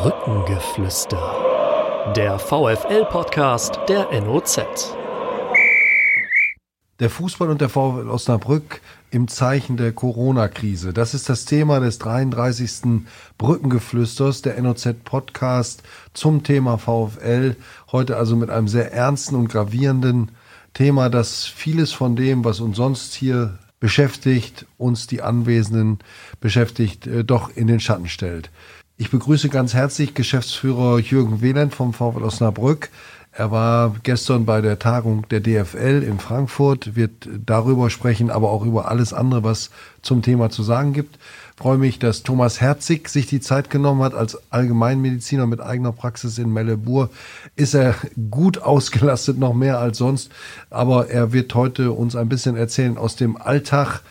Brückengeflüster. Der VFL-Podcast der NOZ. Der Fußball und der VfL Osnabrück im Zeichen der Corona-Krise. Das ist das Thema des 33. Brückengeflüsters, der NOZ-Podcast zum Thema VfL. Heute also mit einem sehr ernsten und gravierenden Thema, das vieles von dem, was uns sonst hier beschäftigt, uns die Anwesenden beschäftigt, äh, doch in den Schatten stellt. Ich begrüße ganz herzlich Geschäftsführer Jürgen Wieland vom VfL Osnabrück. Er war gestern bei der Tagung der DFL in Frankfurt, wird darüber sprechen, aber auch über alles andere, was zum Thema zu sagen gibt. Freue mich, dass Thomas Herzig sich die Zeit genommen hat als Allgemeinmediziner mit eigener Praxis in Mellebur. Ist er gut ausgelastet, noch mehr als sonst. Aber er wird heute uns ein bisschen erzählen aus dem Alltag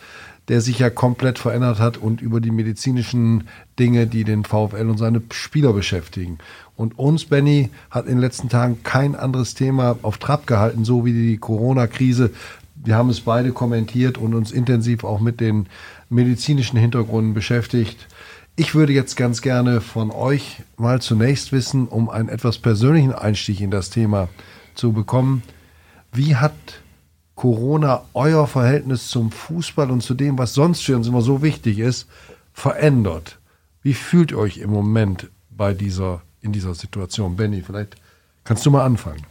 der sich ja komplett verändert hat und über die medizinischen Dinge, die den VfL und seine Spieler beschäftigen. Und uns, Benny, hat in den letzten Tagen kein anderes Thema auf Trab gehalten, so wie die Corona-Krise. Wir haben es beide kommentiert und uns intensiv auch mit den medizinischen Hintergründen beschäftigt. Ich würde jetzt ganz gerne von euch mal zunächst wissen, um einen etwas persönlichen Einstieg in das Thema zu bekommen. Wie hat Corona euer Verhältnis zum Fußball und zu dem, was sonst für uns immer so wichtig ist, verändert? Wie fühlt ihr euch im Moment bei dieser, in dieser Situation? Benny, vielleicht kannst du mal anfangen.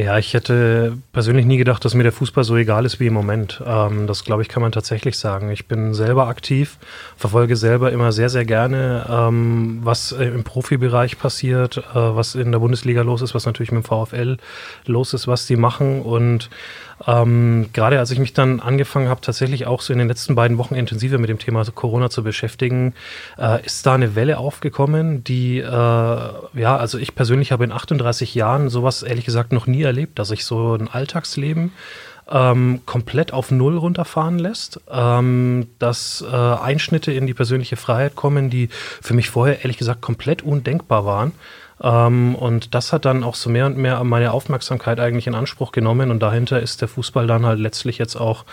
Ja, ich hätte persönlich nie gedacht, dass mir der Fußball so egal ist wie im Moment. Ähm, das, glaube ich, kann man tatsächlich sagen. Ich bin selber aktiv, verfolge selber immer sehr, sehr gerne, ähm, was äh, im Profibereich passiert, äh, was in der Bundesliga los ist, was natürlich mit dem VfL los ist, was die machen. Und ähm, gerade als ich mich dann angefangen habe, tatsächlich auch so in den letzten beiden Wochen intensiver mit dem Thema Corona zu beschäftigen, äh, ist da eine Welle aufgekommen, die, äh, ja, also ich persönlich habe in 38 Jahren sowas ehrlich gesagt noch nie erlebt, dass ich so ein Alltagsleben ähm, komplett auf Null runterfahren lässt, ähm, dass äh, Einschnitte in die persönliche Freiheit kommen, die für mich vorher ehrlich gesagt komplett undenkbar waren. Ähm, und das hat dann auch so mehr und mehr meine Aufmerksamkeit eigentlich in Anspruch genommen und dahinter ist der Fußball dann halt letztlich jetzt auch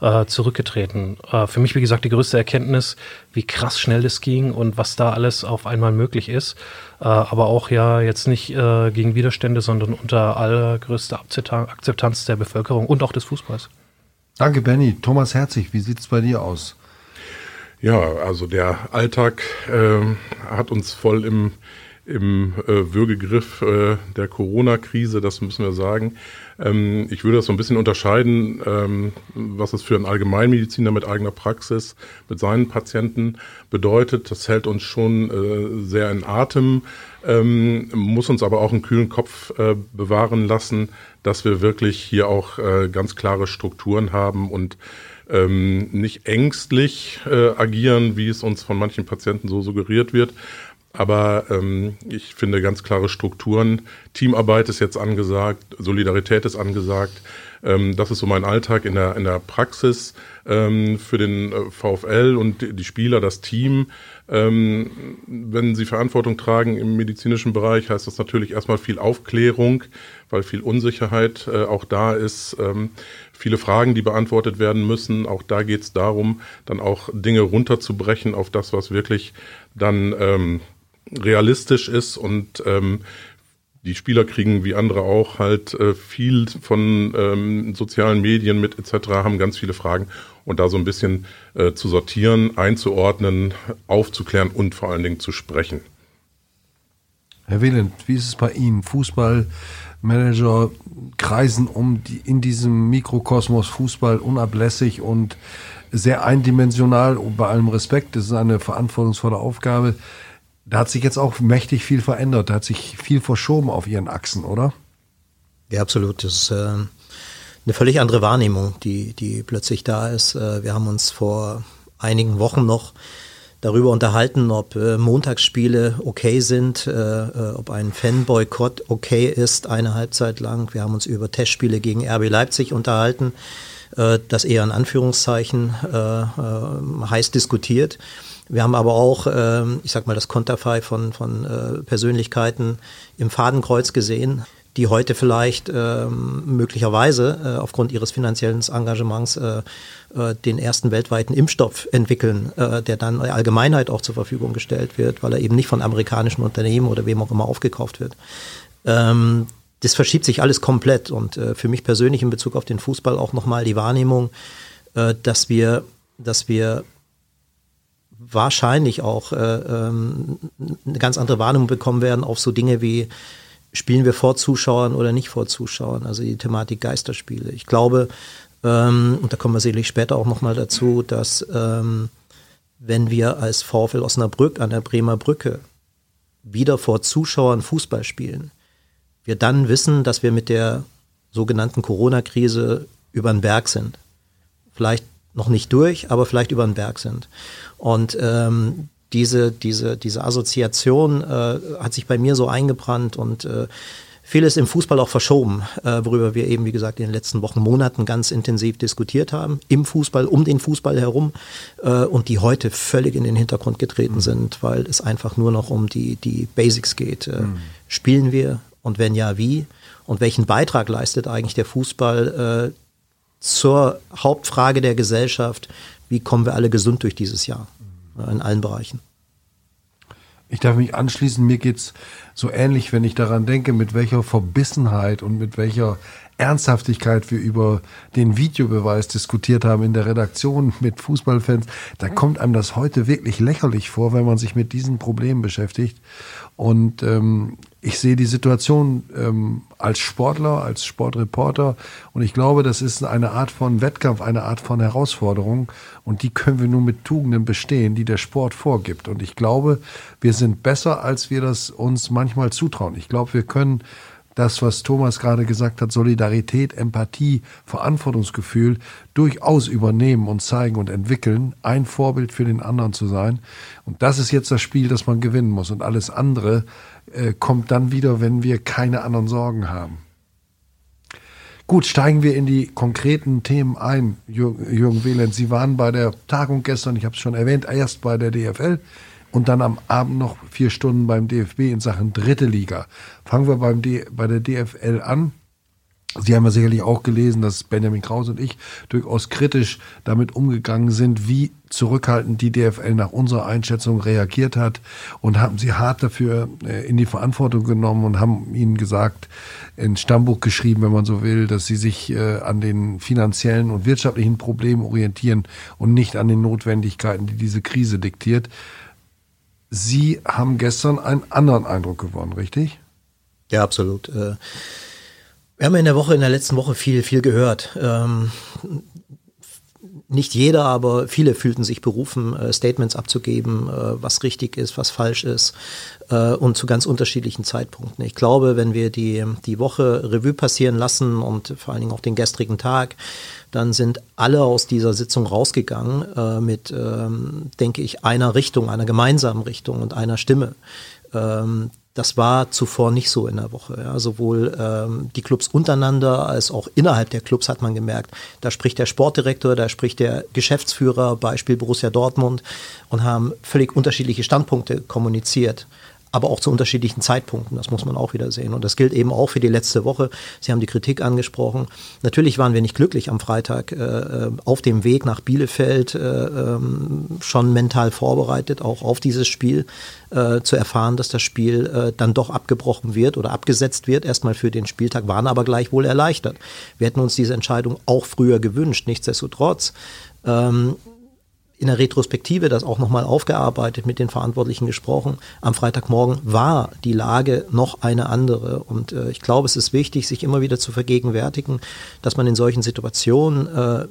äh, zurückgetreten. Äh, für mich, wie gesagt, die größte Erkenntnis, wie krass schnell das ging und was da alles auf einmal möglich ist. Äh, aber auch ja jetzt nicht gegen Widerstände, sondern unter allergrößter Akzeptanz der Bevölkerung und auch des Fußballs. Danke, Benny. Thomas Herzig, wie sieht es bei dir aus? Ja, also der Alltag äh, hat uns voll im im äh, Würgegriff äh, der Corona-Krise, das müssen wir sagen. Ähm, ich würde das so ein bisschen unterscheiden, ähm, was es für einen Allgemeinmediziner mit eigener Praxis, mit seinen Patienten bedeutet. Das hält uns schon äh, sehr in Atem, ähm, muss uns aber auch einen kühlen Kopf äh, bewahren lassen, dass wir wirklich hier auch äh, ganz klare Strukturen haben und ähm, nicht ängstlich äh, agieren, wie es uns von manchen Patienten so suggeriert wird, aber ähm, ich finde ganz klare Strukturen. Teamarbeit ist jetzt angesagt, Solidarität ist angesagt. Ähm, das ist so mein Alltag in der, in der Praxis ähm, für den äh, VfL und die, Spieler, das Team. Ähm, wenn sie Verantwortung tragen im medizinischen Bereich, heißt das natürlich erstmal viel Aufklärung, weil viel Unsicherheit äh, auch da ist. Ähm, viele Fragen, die beantwortet werden müssen. Auch da geht es darum, dann auch Dinge runterzubrechen auf das, was wirklich dann ähm, realistisch ist und ähm, die Spieler kriegen wie andere auch halt äh, viel von ähm, sozialen Medien mit etc., haben ganz viele Fragen und da so ein bisschen äh, zu sortieren, einzuordnen, aufzuklären und vor allen Dingen zu sprechen. Herr Wieland, wie ist es bei Ihnen? Fußballmanager kreisen um die, in diesem Mikrokosmos Fußball unablässig und sehr eindimensional bei allem Respekt. Das ist eine verantwortungsvolle Aufgabe. Da hat sich jetzt auch mächtig viel verändert. Da hat sich viel verschoben auf ihren Achsen, oder? Ja, absolut. Das ist äh, eine völlig andere Wahrnehmung, die, die plötzlich da ist. Äh, wir haben uns vor einigen Wochen noch darüber unterhalten, ob äh, Montagsspiele okay sind, äh, äh ob ein Fanboykott okay ist, eine Halbzeit lang. Wir haben uns über Testspiele gegen RB Leipzig unterhalten, äh, das eher in Anführungszeichen äh, äh, heiß diskutiert. Wir haben aber auch, ähm, ich sag mal, das Konterfei von, von äh, Persönlichkeiten im Fadenkreuz gesehen. die heute vielleicht ähm, möglicherweise äh, aufgrund ihres finanziellen Engagements äh, äh, den ersten weltweiten Impfstoff entwickeln, äh, der dann der Allgemeinheit auch zur Verfügung gestellt wird, weil er eben nicht von amerikanischen Unternehmen oder wem auch immer aufgekauft wird. Ähm, das verschiebt sich alles komplett und äh, für mich persönlich in Bezug auf den Fußball auch nochmal die Wahrnehmung, dass wir, dass wir wahrscheinlich auch äh, ähm, eine ganz andere Wahrnehmung bekommen werden auf so Dinge wie spielen wir vor Zuschauern oder nicht vor Zuschauern, also die Thematik Geisterspiele. Ich glaube, ähm, und da kommen wir sicherlich später auch nochmal dazu, dass ähm, wenn wir als VfL Osnabrück an der Bremer Brücke wieder vor Zuschauern Fußball spielen, wir dann wissen, dass wir mit der sogenannten Corona-Krise über den Berg sind. Vielleicht noch nicht durch, aber vielleicht über den Berg sind. Und ähm, diese, diese, diese Assoziation äh, hat sich bei mir so eingebrannt und äh, vieles im Fußball auch verschoben, äh, worüber wir eben, wie gesagt, in den letzten Wochen, Monaten ganz intensiv diskutiert haben, im Fußball, um den Fußball herum äh, und die heute völlig in den Hintergrund getreten mhm. sind, weil es einfach nur noch um die, die Basics geht. Äh, mhm. Spielen wir und wenn ja, wie? Und welchen Beitrag leistet eigentlich der Fußball äh, zur Hauptfrage der Gesellschaft, wie kommen wir alle gesund durch dieses Jahr äh, in allen Bereichen? Ich darf mich anschließen, mir geht's so ähnlich, wenn ich daran denke, mit welcher Verbissenheit und mit welcher Ernsthaftigkeit wir über den Videobeweis diskutiert haben in der Redaktion mit Fußballfans, da kommt einem das heute wirklich lächerlich vor, wenn man sich mit diesen Problemen beschäftigt. Und ähm, ich sehe die Situation ähm, als Sportler, als Sportreporter und ich glaube, das ist eine Art von Wettkampf, eine Art von Herausforderung und die können wir nur mit Tugenden bestehen, die der Sport vorgibt. Und ich glaube, wir sind besser, als wir das uns manchmal zutrauen. Ich glaube, wir können das, was Thomas gerade gesagt hat, Solidarität, Empathie, Verantwortungsgefühl durchaus übernehmen und zeigen und entwickeln, ein Vorbild für den anderen zu sein. Und das ist jetzt das Spiel, das man gewinnen muss. Und alles andere äh, kommt dann wieder, wenn wir keine anderen Sorgen haben. Gut, steigen wir in die konkreten Themen ein, Jürgen Wehland. Sie waren bei der Tagung gestern, ich habe es schon erwähnt, erst bei der DFL und dann am Abend noch vier Stunden beim DFB in Sachen dritte Liga. Fangen wir beim D bei der DFL an. Sie haben ja sicherlich auch gelesen, dass Benjamin Kraus und ich durchaus kritisch damit umgegangen sind, wie zurückhaltend die DFL nach unserer Einschätzung reagiert hat und haben sie hart dafür äh, in die Verantwortung genommen und haben ihnen gesagt, ins Stammbuch geschrieben, wenn man so will, dass sie sich äh, an den finanziellen und wirtschaftlichen Problemen orientieren und nicht an den Notwendigkeiten, die diese Krise diktiert. Sie haben gestern einen anderen Eindruck gewonnen, richtig? Ja, absolut. Äh, wir haben in der Woche, in der letzten Woche viel, viel gehört. Ähm, nicht jeder, aber viele fühlten sich berufen, äh, Statements abzugeben, äh, was richtig ist, was falsch ist und zu ganz unterschiedlichen Zeitpunkten. Ich glaube, wenn wir die, die Woche Revue passieren lassen und vor allen Dingen auch den gestrigen Tag, dann sind alle aus dieser Sitzung rausgegangen äh, mit, ähm, denke ich, einer Richtung, einer gemeinsamen Richtung und einer Stimme. Das war zuvor nicht so in der Woche. Ja. Sowohl ähm, die Clubs untereinander als auch innerhalb der Clubs hat man gemerkt, da spricht der Sportdirektor, da spricht der Geschäftsführer, Beispiel Borussia Dortmund, und haben völlig unterschiedliche Standpunkte kommuniziert aber auch zu unterschiedlichen Zeitpunkten. Das muss man auch wieder sehen. Und das gilt eben auch für die letzte Woche. Sie haben die Kritik angesprochen. Natürlich waren wir nicht glücklich am Freitag äh, auf dem Weg nach Bielefeld, äh, ähm, schon mental vorbereitet, auch auf dieses Spiel, äh, zu erfahren, dass das Spiel äh, dann doch abgebrochen wird oder abgesetzt wird, erstmal für den Spieltag, waren aber gleichwohl erleichtert. Wir hätten uns diese Entscheidung auch früher gewünscht. Nichtsdestotrotz ähm, in der Retrospektive das auch nochmal aufgearbeitet, mit den Verantwortlichen gesprochen. Am Freitagmorgen war die Lage noch eine andere. Und äh, ich glaube, es ist wichtig, sich immer wieder zu vergegenwärtigen, dass man in solchen Situationen äh,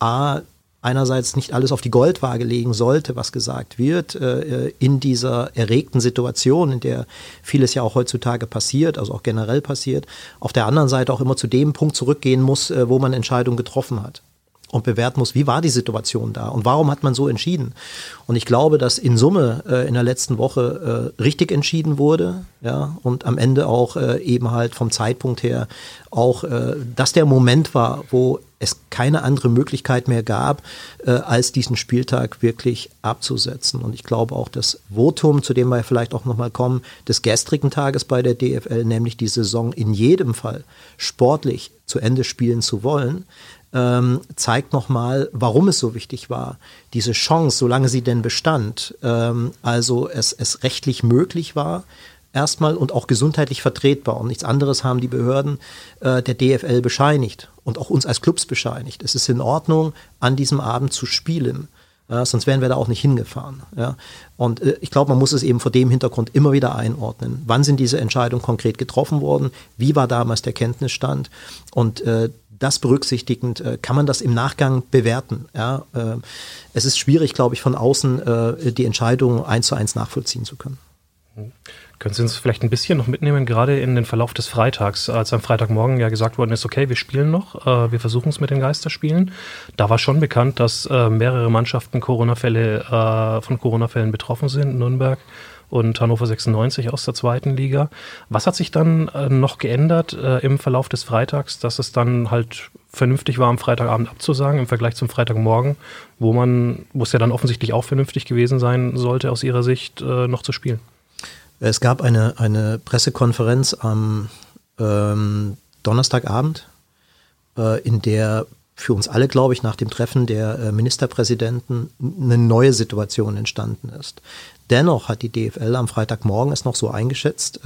A, einerseits nicht alles auf die Goldwaage legen sollte, was gesagt wird, äh, in dieser erregten Situation, in der vieles ja auch heutzutage passiert, also auch generell passiert, auf der anderen Seite auch immer zu dem Punkt zurückgehen muss, äh, wo man Entscheidungen getroffen hat. Und bewerten muss, wie war die Situation da und warum hat man so entschieden. Und ich glaube, dass in Summe äh, in der letzten Woche äh, richtig entschieden wurde, ja, und am Ende auch äh, eben halt vom Zeitpunkt her auch, äh, dass der Moment war, wo es keine andere Möglichkeit mehr gab, äh, als diesen Spieltag wirklich abzusetzen. Und ich glaube auch das Votum, zu dem wir vielleicht auch nochmal kommen, des gestrigen Tages bei der DFL, nämlich die Saison in jedem Fall sportlich zu Ende spielen zu wollen, ähm, zeigt nochmal, warum es so wichtig war, diese Chance, solange sie denn bestand, ähm, also es, es rechtlich möglich war, erstmal und auch gesundheitlich vertretbar. Und nichts anderes haben die Behörden äh, der DFL bescheinigt und auch uns als Clubs bescheinigt. Es ist in Ordnung, an diesem Abend zu spielen. Ja, sonst wären wir da auch nicht hingefahren. Ja. Und äh, ich glaube, man muss es eben vor dem Hintergrund immer wieder einordnen. Wann sind diese Entscheidungen konkret getroffen worden? Wie war damals der Kenntnisstand? Und äh, das berücksichtigend äh, kann man das im Nachgang bewerten. Ja. Äh, es ist schwierig, glaube ich, von außen äh, die Entscheidung eins zu eins nachvollziehen zu können. Mhm. Können Sie uns vielleicht ein bisschen noch mitnehmen, gerade in den Verlauf des Freitags, als am Freitagmorgen ja gesagt worden ist, okay, wir spielen noch, äh, wir versuchen es mit den Geisterspielen. Da war schon bekannt, dass äh, mehrere Mannschaften Corona-Fälle, äh, von Corona-Fällen betroffen sind, Nürnberg und Hannover 96 aus der zweiten Liga. Was hat sich dann äh, noch geändert äh, im Verlauf des Freitags, dass es dann halt vernünftig war, am Freitagabend abzusagen im Vergleich zum Freitagmorgen, wo man, wo es ja dann offensichtlich auch vernünftig gewesen sein sollte, aus Ihrer Sicht äh, noch zu spielen? Es gab eine, eine Pressekonferenz am ähm, Donnerstagabend, äh, in der für uns alle, glaube ich, nach dem Treffen der äh, Ministerpräsidenten eine neue Situation entstanden ist. Dennoch hat die DFL am Freitagmorgen es noch so eingeschätzt,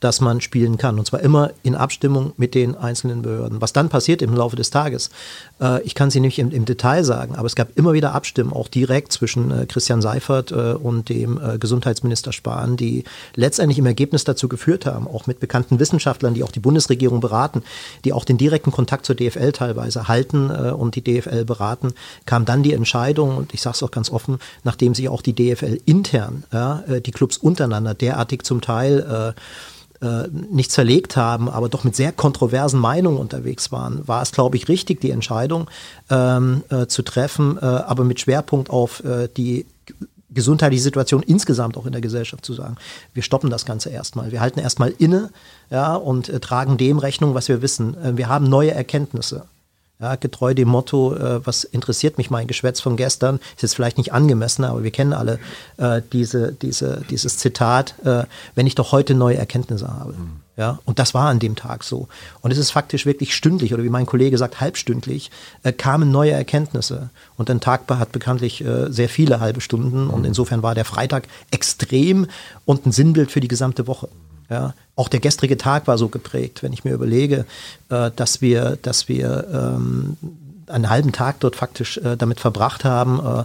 dass man spielen kann. Und zwar immer in Abstimmung mit den einzelnen Behörden. Was dann passiert im Laufe des Tages, äh, ich kann sie nicht im, im, Detail sagen, aber es gab immer wieder Abstimmen, auch direkt zwischen äh, Christian Seifert äh, und dem äh, Gesundheitsminister Spahn, die letztendlich im Ergebnis dazu geführt haben, auch mit bekannten Wissenschaftlern, die auch die Bundesregierung beraten, die auch den direkten Kontakt zur DFL teilweise halten äh, und die DFL beraten, kam dann die Entscheidung, und ich sage es auch ganz offen, nachdem sich auch die DFL intern, ja, äh, die Clubs untereinander derartig zum Teil äh, nicht zerlegt haben, aber doch mit sehr kontroversen Meinungen unterwegs waren, war es, glaube ich, richtig, die Entscheidung ähm, äh, zu treffen, äh, aber mit Schwerpunkt auf äh, die gesundheitliche Situation insgesamt auch in der Gesellschaft zu sagen. Wir stoppen das Ganze erstmal. Wir halten erstmal inne ja, und äh, tragen dem Rechnung, was wir wissen. Wir haben neue Erkenntnisse. Ja, getreu dem Motto, äh, was interessiert mich mein Geschwätz von gestern, ist jetzt vielleicht nicht angemessen, aber wir kennen alle äh, diese, diese, dieses Zitat, äh, wenn ich doch heute neue Erkenntnisse habe. Mhm. Ja, und das war an dem Tag so. Und es ist faktisch wirklich stündlich oder wie mein Kollege sagt, halbstündlich äh, kamen neue Erkenntnisse. Und ein Tag hat bekanntlich äh, sehr viele halbe Stunden. Und mhm. insofern war der Freitag extrem und ein Sinnbild für die gesamte Woche. Ja, auch der gestrige Tag war so geprägt, wenn ich mir überlege, äh, dass wir, dass wir ähm, einen halben Tag dort faktisch äh, damit verbracht haben, äh,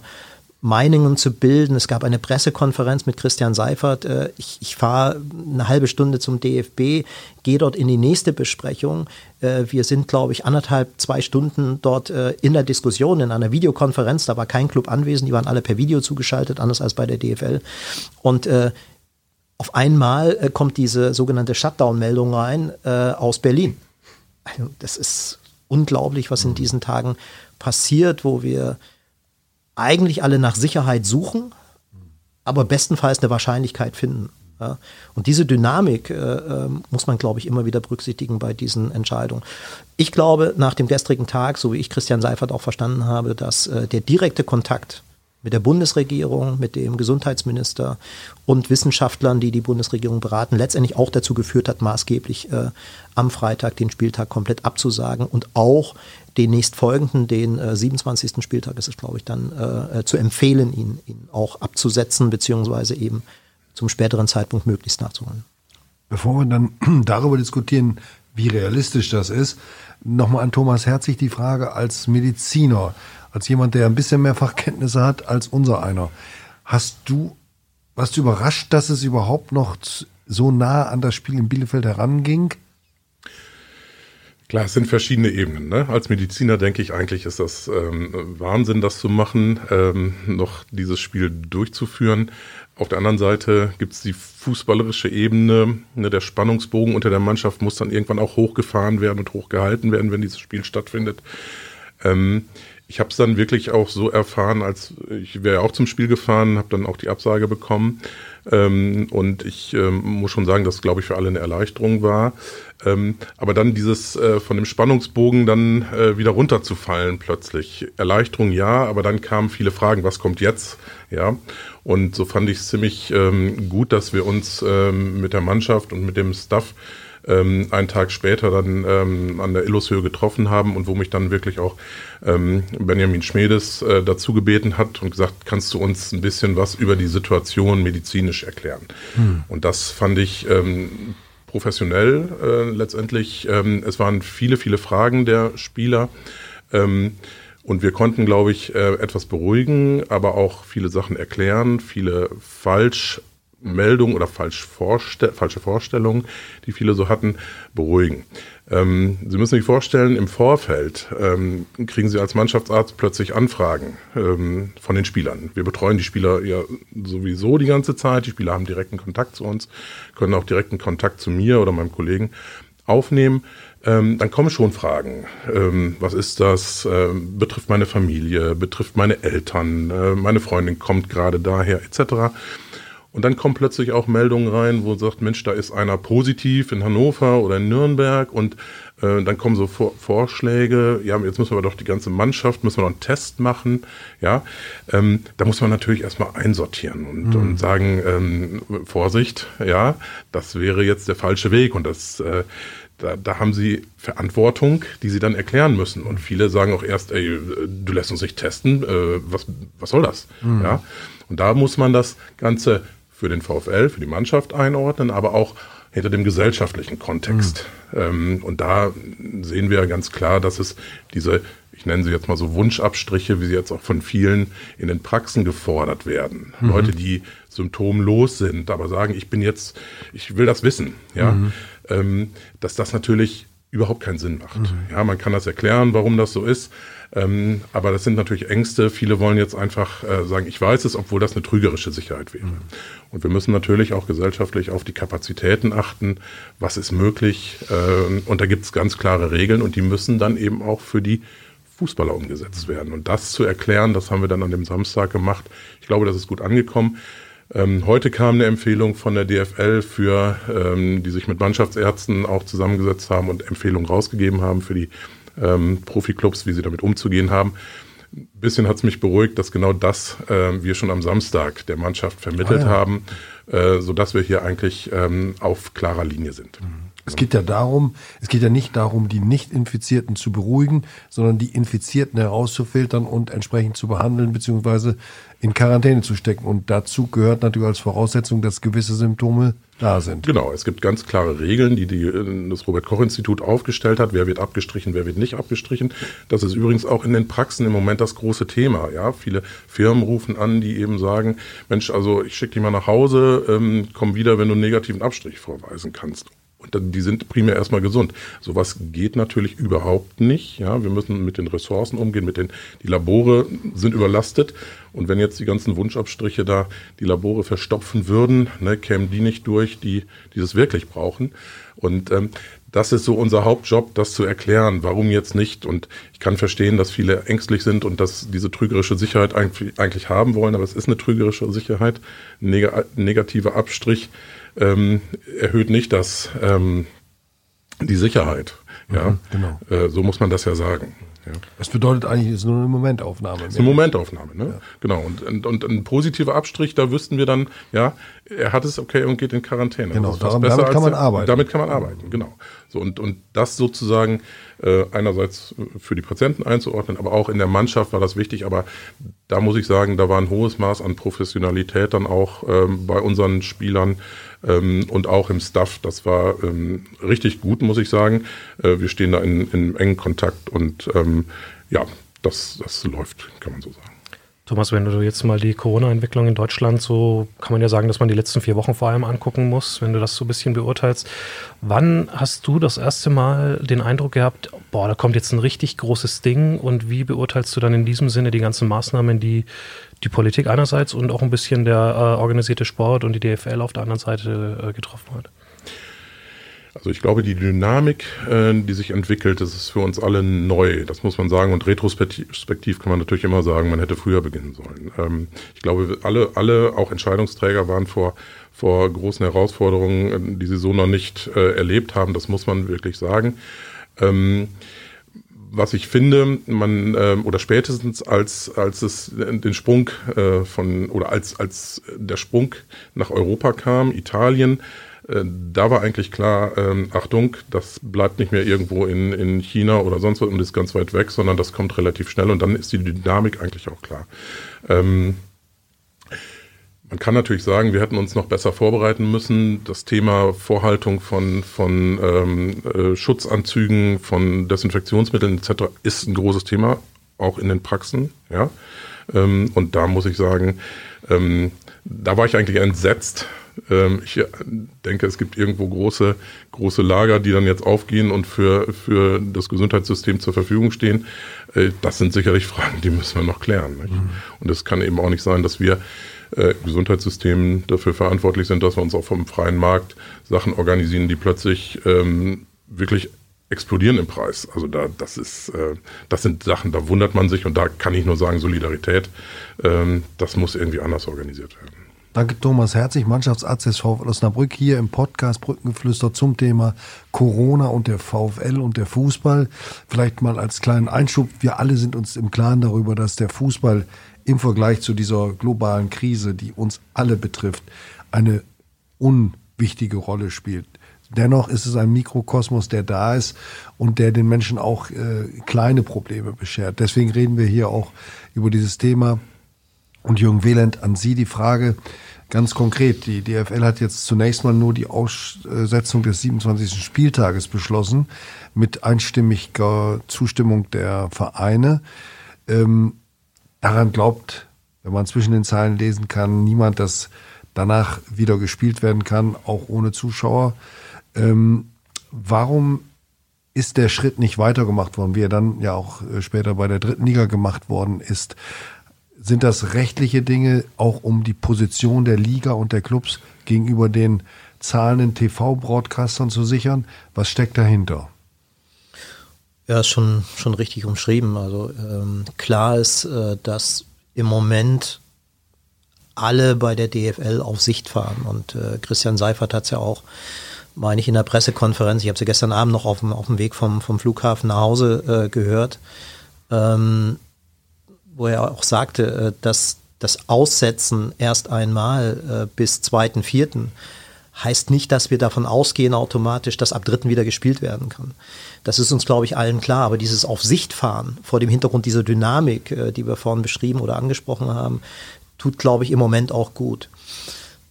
Meinungen zu bilden. Es gab eine Pressekonferenz mit Christian Seifert. Äh, ich, ich fahre eine halbe Stunde zum DFB, gehe dort in die nächste Besprechung. Äh, wir sind, glaube ich, anderthalb, zwei Stunden dort äh, in der Diskussion, in einer Videokonferenz. Da war kein Club anwesend, die waren alle per Video zugeschaltet, anders als bei der DFL. Und auf einmal äh, kommt diese sogenannte Shutdown-Meldung rein äh, aus Berlin. Also, das ist unglaublich, was in mhm. diesen Tagen passiert, wo wir eigentlich alle nach Sicherheit suchen, aber bestenfalls eine Wahrscheinlichkeit finden. Ja. Und diese Dynamik äh, äh, muss man, glaube ich, immer wieder berücksichtigen bei diesen Entscheidungen. Ich glaube, nach dem gestrigen Tag, so wie ich Christian Seifert auch verstanden habe, dass äh, der direkte Kontakt mit der Bundesregierung, mit dem Gesundheitsminister und Wissenschaftlern, die die Bundesregierung beraten, letztendlich auch dazu geführt hat, maßgeblich äh, am Freitag den Spieltag komplett abzusagen und auch den nächstfolgenden, den äh, 27. Spieltag ist es, glaube ich, dann äh, zu empfehlen, ihn, ihn auch abzusetzen, beziehungsweise eben zum späteren Zeitpunkt möglichst nachzuholen. Bevor wir dann darüber diskutieren, wie realistisch das ist, nochmal an Thomas Herzig die Frage als Mediziner als jemand, der ein bisschen mehr Fachkenntnisse hat als unser einer. Hast du, warst du überrascht, dass es überhaupt noch so nah an das Spiel in Bielefeld heranging? Klar, es sind verschiedene Ebenen. Ne? Als Mediziner denke ich eigentlich, ist das ähm, Wahnsinn, das zu machen, ähm, noch dieses Spiel durchzuführen. Auf der anderen Seite gibt es die fußballerische Ebene. Ne? Der Spannungsbogen unter der Mannschaft muss dann irgendwann auch hochgefahren werden und hochgehalten werden, wenn dieses Spiel stattfindet. Ähm, ich habe es dann wirklich auch so erfahren, als ich wäre auch zum Spiel gefahren, habe dann auch die Absage bekommen. Ähm, und ich ähm, muss schon sagen, dass glaube ich für alle eine Erleichterung war. Ähm, aber dann dieses äh, von dem Spannungsbogen dann äh, wieder runterzufallen plötzlich. Erleichterung ja, aber dann kamen viele Fragen, was kommt jetzt? Ja. Und so fand ich es ziemlich ähm, gut, dass wir uns ähm, mit der Mannschaft und mit dem Staff ähm, einen Tag später dann ähm, an der Illushöhe getroffen haben und wo mich dann wirklich auch ähm, Benjamin Schmedes äh, dazu gebeten hat und gesagt, kannst du uns ein bisschen was über die Situation medizinisch erklären? Hm. Und das fand ich ähm, professionell äh, letztendlich. Ähm, es waren viele, viele Fragen der Spieler. Ähm, und wir konnten, glaube ich, äh, etwas beruhigen, aber auch viele Sachen erklären, viele falsch Meldungen oder falsch vorste falsche Vorstellungen, die viele so hatten, beruhigen. Ähm, Sie müssen sich vorstellen, im Vorfeld ähm, kriegen Sie als Mannschaftsarzt plötzlich Anfragen ähm, von den Spielern. Wir betreuen die Spieler ja sowieso die ganze Zeit. Die Spieler haben direkten Kontakt zu uns, können auch direkten Kontakt zu mir oder meinem Kollegen aufnehmen. Ähm, dann kommen schon Fragen. Ähm, was ist das? Ähm, betrifft meine Familie, betrifft meine Eltern, äh, meine Freundin kommt gerade daher, etc. Und dann kommen plötzlich auch Meldungen rein, wo sagt, Mensch, da ist einer positiv in Hannover oder in Nürnberg und äh, dann kommen so Vor Vorschläge, ja, jetzt müssen wir doch die ganze Mannschaft, müssen wir noch einen Test machen, ja. Ähm, da muss man natürlich erstmal einsortieren und, mhm. und sagen, ähm, Vorsicht, ja, das wäre jetzt der falsche Weg und das äh, da, da haben sie Verantwortung, die sie dann erklären müssen. Und viele sagen auch erst, ey, du lässt uns nicht testen, äh, was, was soll das? Mhm. Ja? Und da muss man das Ganze für den VfL, für die Mannschaft einordnen, aber auch hinter dem gesellschaftlichen Kontext. Mhm. Ähm, und da sehen wir ganz klar, dass es diese, ich nenne sie jetzt mal so Wunschabstriche, wie sie jetzt auch von vielen in den Praxen gefordert werden. Mhm. Leute, die symptomlos sind, aber sagen, ich bin jetzt, ich will das wissen, ja, mhm. ähm, dass das natürlich überhaupt keinen Sinn macht. Mhm. Ja, man kann das erklären, warum das so ist, ähm, aber das sind natürlich Ängste. Viele wollen jetzt einfach äh, sagen, ich weiß es, obwohl das eine trügerische Sicherheit wäre. Mhm. Und wir müssen natürlich auch gesellschaftlich auf die Kapazitäten achten. Was ist möglich? Äh, und da gibt es ganz klare Regeln und die müssen dann eben auch für die Fußballer umgesetzt werden. Und das zu erklären, das haben wir dann an dem Samstag gemacht. Ich glaube, das ist gut angekommen. Ähm, heute kam eine Empfehlung von der DFL für, ähm, die sich mit Mannschaftsärzten auch zusammengesetzt haben und Empfehlungen rausgegeben haben für die ähm, Profiklubs, wie sie damit umzugehen haben. Ein bisschen hat es mich beruhigt, dass genau das äh, wir schon am Samstag der Mannschaft vermittelt ah, ja. haben, äh, sodass wir hier eigentlich ähm, auf klarer Linie sind. Mhm. Es geht ja darum, es geht ja nicht darum, die Nicht-Infizierten zu beruhigen, sondern die Infizierten herauszufiltern und entsprechend zu behandeln, beziehungsweise in Quarantäne zu stecken. Und dazu gehört natürlich als Voraussetzung, dass gewisse Symptome da sind. Genau, es gibt ganz klare Regeln, die, die das Robert-Koch-Institut aufgestellt hat. Wer wird abgestrichen, wer wird nicht abgestrichen. Das ist übrigens auch in den Praxen im Moment das große Thema. Ja, viele Firmen rufen an, die eben sagen, Mensch, also ich schicke dich mal nach Hause, ähm, komm wieder, wenn du einen negativen Abstrich vorweisen kannst. Und die sind primär erstmal gesund. Sowas geht natürlich überhaupt nicht. Ja, wir müssen mit den Ressourcen umgehen, mit den, die Labore sind überlastet. Und wenn jetzt die ganzen Wunschabstriche da die Labore verstopfen würden, ne, kämen die nicht durch, die, die das wirklich brauchen. Und ähm, das ist so unser Hauptjob, das zu erklären, warum jetzt nicht. Und ich kann verstehen, dass viele ängstlich sind und dass diese trügerische Sicherheit eigentlich haben wollen, aber es ist eine trügerische Sicherheit, ein negativer Abstrich ähm, erhöht nicht das, ähm, die Sicherheit. Ja, mhm, genau. Äh, so muss man das ja sagen. Ja. Das bedeutet eigentlich, es ist nur eine Momentaufnahme. Es ist eine Momentaufnahme, ne? Ja. Genau. Und, und, und, ein positiver Abstrich, da wüssten wir dann, ja, er hat es okay und geht in Quarantäne. Genau, daran, damit kann man der, arbeiten. Damit kann man arbeiten, genau. So, und, und das sozusagen äh, einerseits für die Patienten einzuordnen, aber auch in der Mannschaft war das wichtig. Aber da muss ich sagen, da war ein hohes Maß an Professionalität dann auch ähm, bei unseren Spielern ähm, und auch im Staff. Das war ähm, richtig gut, muss ich sagen. Äh, wir stehen da in, in engen Kontakt und ähm, ja, das, das läuft, kann man so sagen. Thomas, wenn du jetzt mal die Corona-Entwicklung in Deutschland, so kann man ja sagen, dass man die letzten vier Wochen vor allem angucken muss, wenn du das so ein bisschen beurteilst. Wann hast du das erste Mal den Eindruck gehabt, boah, da kommt jetzt ein richtig großes Ding und wie beurteilst du dann in diesem Sinne die ganzen Maßnahmen, die die Politik einerseits und auch ein bisschen der äh, organisierte Sport und die DFL auf der anderen Seite äh, getroffen hat? Also ich glaube, die Dynamik, äh, die sich entwickelt, das ist für uns alle neu. Das muss man sagen. Und retrospektiv kann man natürlich immer sagen, man hätte früher beginnen sollen. Ähm, ich glaube, alle, alle, auch Entscheidungsträger, waren vor, vor großen Herausforderungen, die sie so noch nicht äh, erlebt haben. Das muss man wirklich sagen. Ähm, was ich finde, man äh, oder spätestens als als es den Sprung äh, von oder als als der Sprung nach Europa kam, Italien, äh, da war eigentlich klar, ähm, Achtung, das bleibt nicht mehr irgendwo in, in China oder sonst was und ist ganz weit weg, sondern das kommt relativ schnell und dann ist die Dynamik eigentlich auch klar. Ähm, man kann natürlich sagen, wir hätten uns noch besser vorbereiten müssen. Das Thema Vorhaltung von, von ähm, äh, Schutzanzügen, von Desinfektionsmitteln etc. ist ein großes Thema, auch in den Praxen. Ja? Ähm, und da muss ich sagen, ähm, da war ich eigentlich entsetzt, ähm, ich denke, es gibt irgendwo große, große Lager, die dann jetzt aufgehen und für, für das Gesundheitssystem zur Verfügung stehen. Äh, das sind sicherlich Fragen, die müssen wir noch klären. Mhm. Und es kann eben auch nicht sein, dass wir äh, Gesundheitssystemen dafür verantwortlich sind, dass wir uns auch vom freien Markt Sachen organisieren, die plötzlich ähm, wirklich explodieren im Preis. Also da, das ist, äh, das sind Sachen, da wundert man sich und da kann ich nur sagen, Solidarität, ähm, das muss irgendwie anders organisiert werden. Danke Thomas Herzig, Mannschaftsarzt des VfL Osnabrück, hier im Podcast Brückengeflüster zum Thema Corona und der VfL und der Fußball. Vielleicht mal als kleinen Einschub, wir alle sind uns im Klaren darüber, dass der Fußball im Vergleich zu dieser globalen Krise, die uns alle betrifft, eine unwichtige Rolle spielt. Dennoch ist es ein Mikrokosmos, der da ist und der den Menschen auch äh, kleine Probleme beschert. Deswegen reden wir hier auch über dieses Thema. Und Jürgen Wieland, an Sie die Frage, Ganz konkret, die DFL hat jetzt zunächst mal nur die Aussetzung des 27. Spieltages beschlossen, mit einstimmiger Zustimmung der Vereine. Ähm, daran glaubt, wenn man zwischen den Zeilen lesen kann, niemand, dass danach wieder gespielt werden kann, auch ohne Zuschauer. Ähm, warum ist der Schritt nicht weitergemacht worden, wie er dann ja auch äh, später bei der dritten Liga gemacht worden ist? Sind das rechtliche Dinge, auch um die Position der Liga und der Clubs gegenüber den zahlenden TV-Broadcastern zu sichern? Was steckt dahinter? Ja, ist schon, schon richtig umschrieben. Also ähm, klar ist, äh, dass im Moment alle bei der DFL auf Sicht fahren. Und äh, Christian Seifert hat es ja auch, meine ich, in der Pressekonferenz, ich habe sie gestern Abend noch auf dem, auf dem Weg vom, vom Flughafen nach Hause äh, gehört, ähm, wo er auch sagte, äh, dass das Aussetzen erst einmal äh, bis 2.4. heißt nicht, dass wir davon ausgehen automatisch, dass ab 3. wieder gespielt werden kann. Das ist uns, glaube ich, allen klar. Aber dieses Auf Sicht fahren vor dem Hintergrund dieser Dynamik, äh, die wir vorhin beschrieben oder angesprochen haben, tut, glaube ich, im Moment auch gut.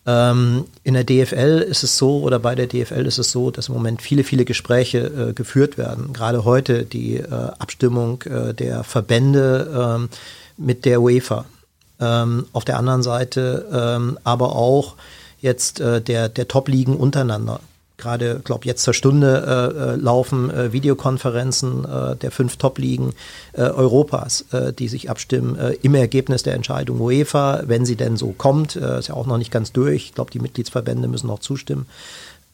Ähm, in der DFL ist es so, oder bei der DFL ist es so, dass im Moment viele, viele Gespräche äh, geführt werden. Gerade heute die äh, Abstimmung äh, der Verbände ähm, mit der UEFA. Ähm, auf der anderen Seite ähm, aber auch jetzt äh, der, der Top-Ligen untereinander gerade, glaube jetzt zur Stunde äh, äh, laufen äh, Videokonferenzen äh, der fünf Top-Ligen äh, Europas, äh, die sich abstimmen im Ergebnis der Entscheidung UEFA, wenn sie denn so kommt. ist ja auch noch nicht ganz durch. Ich glaube, die Mitgliedsverbände müssen noch zustimmen.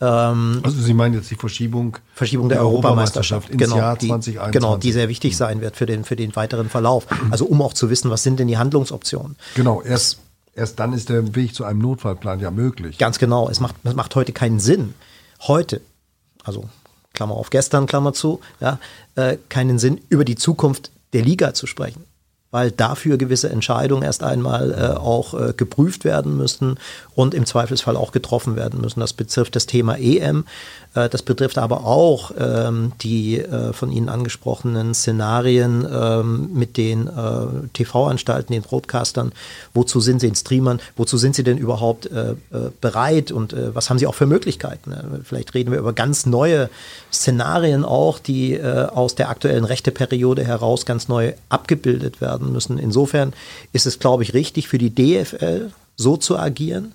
Ähm, also Sie meinen jetzt die Verschiebung, Verschiebung der, der Europameisterschaft, Europameisterschaft ins genau, Jahr 2021. genau, die sehr wichtig sein wird für den, für den weiteren Verlauf. Also um auch zu wissen, was sind denn die Handlungsoptionen. Genau, erst, erst dann ist der Weg zu einem Notfallplan ja möglich. Ganz genau, es macht, es macht heute keinen Sinn, heute, also Klammer auf gestern, Klammer zu, ja, äh, keinen Sinn, über die Zukunft der Liga zu sprechen weil dafür gewisse Entscheidungen erst einmal äh, auch äh, geprüft werden müssen und im Zweifelsfall auch getroffen werden müssen. Das betrifft das Thema EM, das betrifft aber auch ähm, die äh, von Ihnen angesprochenen Szenarien ähm, mit den äh, TV-Anstalten, den Broadcastern. Wozu sind sie in Streamern? Wozu sind sie denn überhaupt äh, bereit und was haben sie auch für Möglichkeiten? Vielleicht reden wir über ganz neue Szenarien auch, die aus der aktuellen Rechteperiode heraus ganz neu abgebildet werden müssen. Insofern ist es, glaube ich, richtig für die DFL so zu agieren.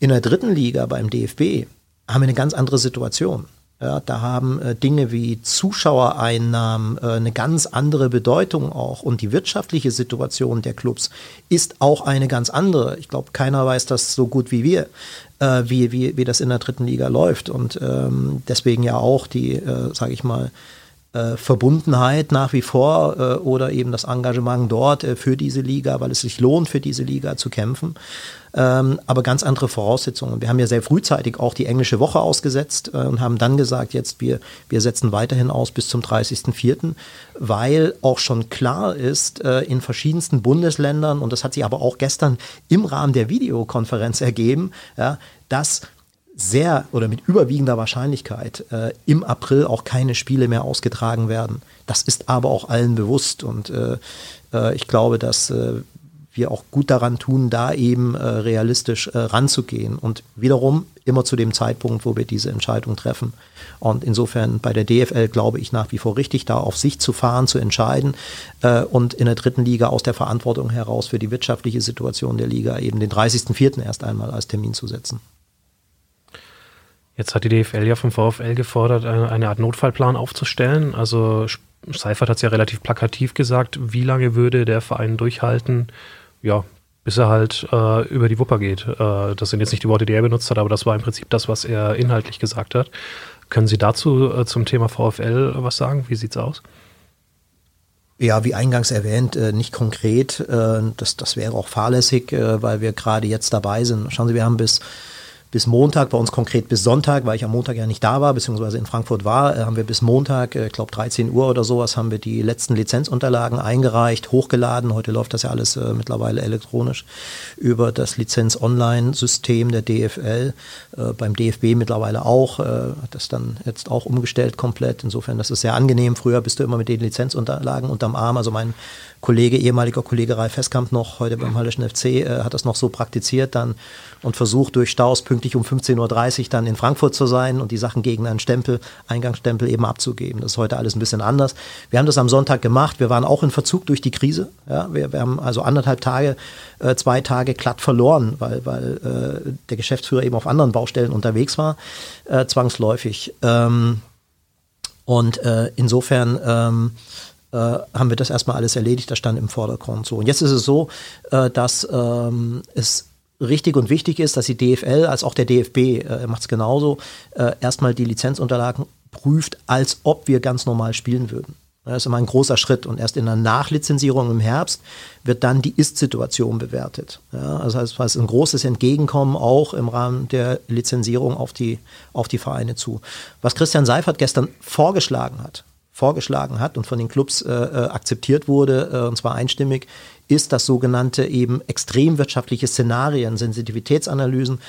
In der dritten Liga beim DFB haben wir eine ganz andere Situation. Ja, da haben äh, Dinge wie Zuschauereinnahmen äh, eine ganz andere Bedeutung auch. Und die wirtschaftliche Situation der Clubs ist auch eine ganz andere. Ich glaube, keiner weiß das so gut wie wir, äh, wie, wie, wie das in der dritten Liga läuft. Und ähm, deswegen ja auch die, äh, sage ich mal, äh, Verbundenheit nach wie vor äh, oder eben das Engagement dort äh, für diese Liga, weil es sich lohnt, für diese Liga zu kämpfen. Ähm, aber ganz andere Voraussetzungen. Wir haben ja sehr frühzeitig auch die englische Woche ausgesetzt und haben dann gesagt, jetzt wir, wir setzen weiterhin aus bis zum 30.04., weil auch schon klar ist, in verschiedensten Bundesländern, und das hat sich aber auch gestern im Rahmen der Videokonferenz ergeben, ja, dass sehr oder mit überwiegender Wahrscheinlichkeit äh, im April auch keine Spiele mehr ausgetragen werden. Das ist aber auch allen bewusst und äh, äh, ich glaube, dass äh, wir auch gut daran tun, da eben äh, realistisch äh, ranzugehen und wiederum immer zu dem Zeitpunkt, wo wir diese Entscheidung treffen. Und insofern bei der DFL glaube ich nach wie vor richtig, da auf sich zu fahren, zu entscheiden und in der dritten Liga aus der Verantwortung heraus für die wirtschaftliche Situation der Liga eben den 30.04. erst einmal als Termin zu setzen. Jetzt hat die DFL ja vom VfL gefordert, eine, eine Art Notfallplan aufzustellen. Also Seifert hat es ja relativ plakativ gesagt, wie lange würde der Verein durchhalten, ja, bis er halt äh, über die Wupper geht. Äh, das sind jetzt nicht die Worte, die er benutzt hat, aber das war im Prinzip das, was er inhaltlich gesagt hat. Können Sie dazu äh, zum Thema VfL was sagen? Wie sieht's aus? Ja, wie eingangs erwähnt, äh, nicht konkret. Äh, das, das wäre auch fahrlässig, äh, weil wir gerade jetzt dabei sind. Schauen Sie, wir haben bis bis Montag, bei uns konkret bis Sonntag, weil ich am Montag ja nicht da war, beziehungsweise in Frankfurt war, äh, haben wir bis Montag, äh, ich glaube 13 Uhr oder sowas, haben wir die letzten Lizenzunterlagen eingereicht, hochgeladen. Heute läuft das ja alles äh, mittlerweile elektronisch über das Lizenz-Online-System der DFL, äh, beim DFB mittlerweile auch, äh, hat das dann jetzt auch umgestellt komplett. Insofern, das ist sehr angenehm. Früher bist du immer mit den Lizenzunterlagen unterm Arm, also mein Kollege, ehemaliger Kollege Ralf Festkamp noch, heute beim Hallischen FC, äh, hat das noch so praktiziert dann und versucht durch Staus pünktlich um 15.30 Uhr dann in Frankfurt zu sein und die Sachen gegen einen Stempel, Eingangsstempel eben abzugeben. Das ist heute alles ein bisschen anders. Wir haben das am Sonntag gemacht. Wir waren auch in Verzug durch die Krise. Ja, wir, wir haben also anderthalb Tage, äh, zwei Tage glatt verloren, weil, weil äh, der Geschäftsführer eben auf anderen Baustellen unterwegs war, äh, zwangsläufig. Ähm, und äh, insofern ähm, äh, haben wir das erstmal alles erledigt, das stand im Vordergrund so. Und jetzt ist es so, äh, dass ähm, es richtig und wichtig ist, dass die DFL als auch der DFB äh, macht es genauso, äh, erstmal die Lizenzunterlagen prüft, als ob wir ganz normal spielen würden. Das ist immer ein großer Schritt und erst in der Nachlizenzierung im Herbst wird dann die Ist-Situation bewertet. Ja, also das heißt, ein großes Entgegenkommen auch im Rahmen der Lizenzierung auf die, auf die Vereine zu. Was Christian Seifert gestern vorgeschlagen hat, vorgeschlagen hat und von den Clubs äh, äh, akzeptiert wurde, äh, und zwar einstimmig, ist, dass sogenannte eben extremwirtschaftliche Szenarien, Sensitivitätsanalysen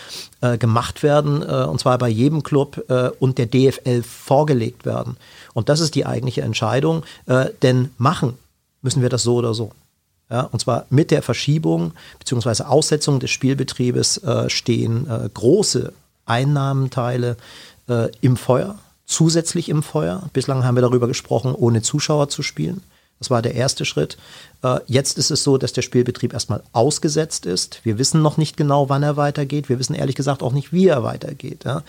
äh, gemacht werden, äh, und zwar bei jedem Club äh, und der DFL vorgelegt werden. Und das ist die eigentliche Entscheidung, denn machen müssen wir das so oder so. Ja, und zwar mit der Verschiebung bzw. Aussetzung des Spielbetriebes stehen große Einnahmenteile im Feuer zusätzlich im Feuer. Bislang haben wir darüber gesprochen, ohne Zuschauer zu spielen. Das war der erste Schritt. Äh, jetzt ist es so, dass der Spielbetrieb erstmal ausgesetzt ist. Wir wissen noch nicht genau, wann er weitergeht. Wir wissen ehrlich gesagt auch nicht, wie er weitergeht. Ja.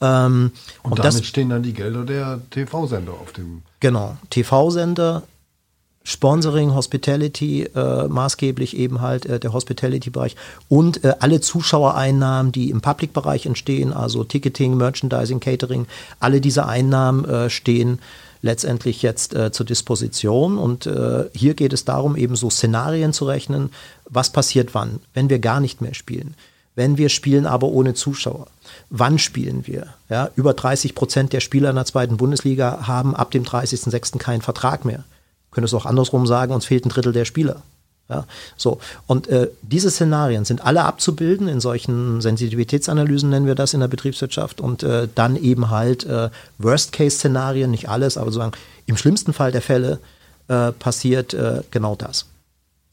Ähm, und, und, damit das, stehen dann die Gelder der TV-Sender auf dem. Genau, TV-Sender, Sponsoring, Hospitality, äh, maßgeblich eben halt äh, der Hospitality-Bereich und äh, alle Zuschauereinnahmen, die im Public-Bereich entstehen, also Ticketing, Merchandising, Catering, alle diese Einnahmen äh, stehen letztendlich jetzt äh, zur Disposition. Und äh, hier geht es darum, eben so Szenarien zu rechnen, was passiert wann, wenn wir gar nicht mehr spielen. Wenn wir spielen, aber ohne Zuschauer. Wann spielen wir? Ja, über 30 Prozent der Spieler in der zweiten Bundesliga haben ab dem 30.06. keinen Vertrag mehr können es auch andersrum sagen, uns fehlt ein Drittel der Spieler. Ja, so. Und äh, diese Szenarien sind alle abzubilden in solchen Sensitivitätsanalysen, nennen wir das in der Betriebswirtschaft, und äh, dann eben halt äh, Worst-Case-Szenarien, nicht alles, aber sozusagen im schlimmsten Fall der Fälle äh, passiert äh, genau das.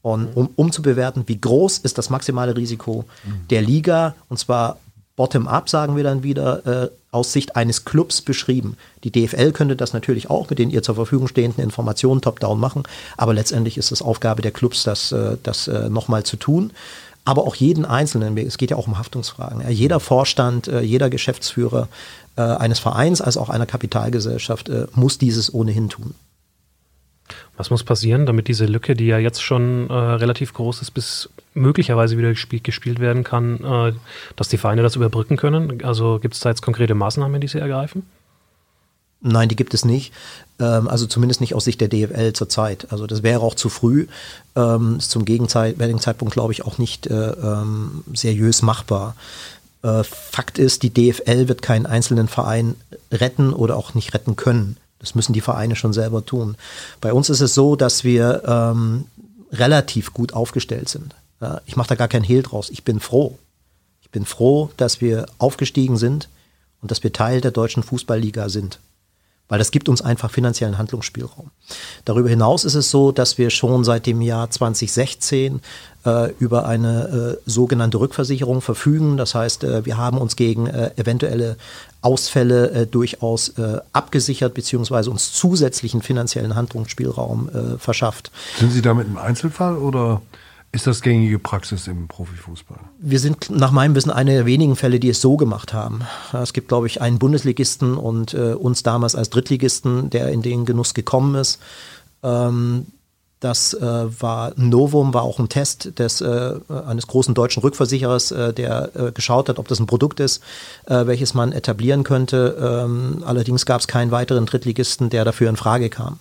Und um, um zu bewerten, wie groß ist das maximale Risiko mhm. der Liga, und zwar bottom-up, sagen wir dann wieder, äh, aus Sicht eines Clubs beschrieben. Die DFL könnte das natürlich auch mit den ihr zur Verfügung stehenden Informationen top-down machen, aber letztendlich ist es Aufgabe der Clubs, das, äh, das äh, nochmal zu tun. aber auch jeden Einzelnen. Es geht ja auch um Haftungsfragen. Jeder Vorstand, äh, jeder Geschäftsführer eines Vereins als auch einer Kapitalgesellschaft muss dieses ohnehin tun. Was muss passieren, damit diese Lücke, die ja jetzt schon äh, relativ groß ist, bis möglicherweise wieder gespielt, gespielt werden kann, äh, dass die Vereine das überbrücken können? Also gibt es da jetzt konkrete Maßnahmen, die sie ergreifen? Nein, die gibt es nicht. Ähm, also zumindest nicht aus Sicht der DFL zurzeit. Also das wäre auch zu früh. Ähm, ist zum gegenteiligen Zeitpunkt, glaube ich, auch nicht äh, ähm, seriös machbar. Äh, Fakt ist, die DFL wird keinen einzelnen Verein retten oder auch nicht retten können. Das müssen die Vereine schon selber tun. Bei uns ist es so, dass wir relativ gut aufgestellt sind. Ja, ich mache da gar keinen Hehl draus. Ich bin froh. Ich bin froh, dass wir aufgestiegen sind und dass wir Teil der deutschen Fußballliga sind weil das gibt uns einfach finanziellen Handlungsspielraum. Darüber hinaus ist es so, dass wir schon seit dem Jahr 2016 äh, über eine äh, sogenannte Rückversicherung verfügen. Das heißt, äh, wir haben uns gegen äh, eventuelle Ausfälle äh, durchaus äh, abgesichert beziehungsweise uns zusätzlichen finanziellen Handlungsspielraum verschafft. Sind Sie damit im Einzelfall oder? Ist das gängige Praxis im Profifußball? Wir sind nach meinem Wissen eine der wenigen Fälle, die es so gemacht haben. Es gibt, glaube ich, einen Bundesligisten und äh, uns damals als Drittligisten, der in den Genuss gekommen ist. Ähm, das äh, war ein Novum, war auch ein Test des, äh, eines großen deutschen Rückversicherers, äh, der äh, geschaut hat, ob das ein Produkt ist, äh, welches man etablieren könnte. Ähm, allerdings gab es keinen weiteren Drittligisten, der dafür in Frage kam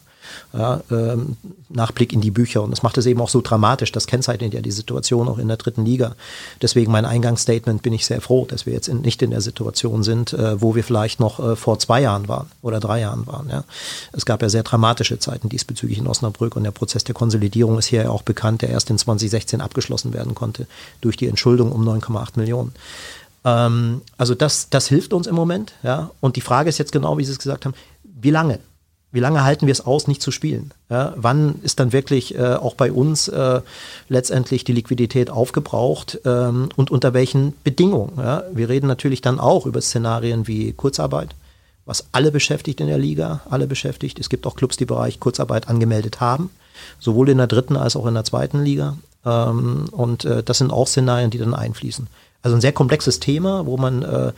ja, ähm, Nachblick in die Bücher. Und das macht es eben auch so dramatisch. Das kennzeichnet ja die Situation auch in der dritten Liga. Deswegen mein Eingangsstatement bin ich sehr froh, dass wir jetzt in, nicht in der Situation sind, äh, wo wir vielleicht noch äh, vor zwei Jahren waren oder drei Jahren waren. Ja. Es gab ja sehr dramatische Zeiten diesbezüglich in Osnabrück und der Prozess der Konsolidierung ist hier ja auch bekannt, der erst in 2016 abgeschlossen werden konnte durch die Entschuldung um 9,8 Millionen ähm, also das, das hilft uns im Moment. Ja? Und die Frage ist jetzt genau, wie Sie es gesagt haben, wie lange? Wie lange halten wir es aus, nicht zu spielen? Ja, wann ist dann wirklich äh, auch bei uns äh, letztendlich die Liquidität aufgebraucht ähm, und unter welchen Bedingungen? Ja? Wir reden natürlich dann auch über Szenarien wie Kurzarbeit, was alle beschäftigt in der Liga, alle beschäftigt. Es gibt auch Clubs, die Bereich Kurzarbeit angemeldet haben, sowohl in der dritten als auch in der zweiten Liga. Ähm, und äh, das sind auch Szenarien, die dann einfließen. Also ein sehr komplexes Thema, wo man äh,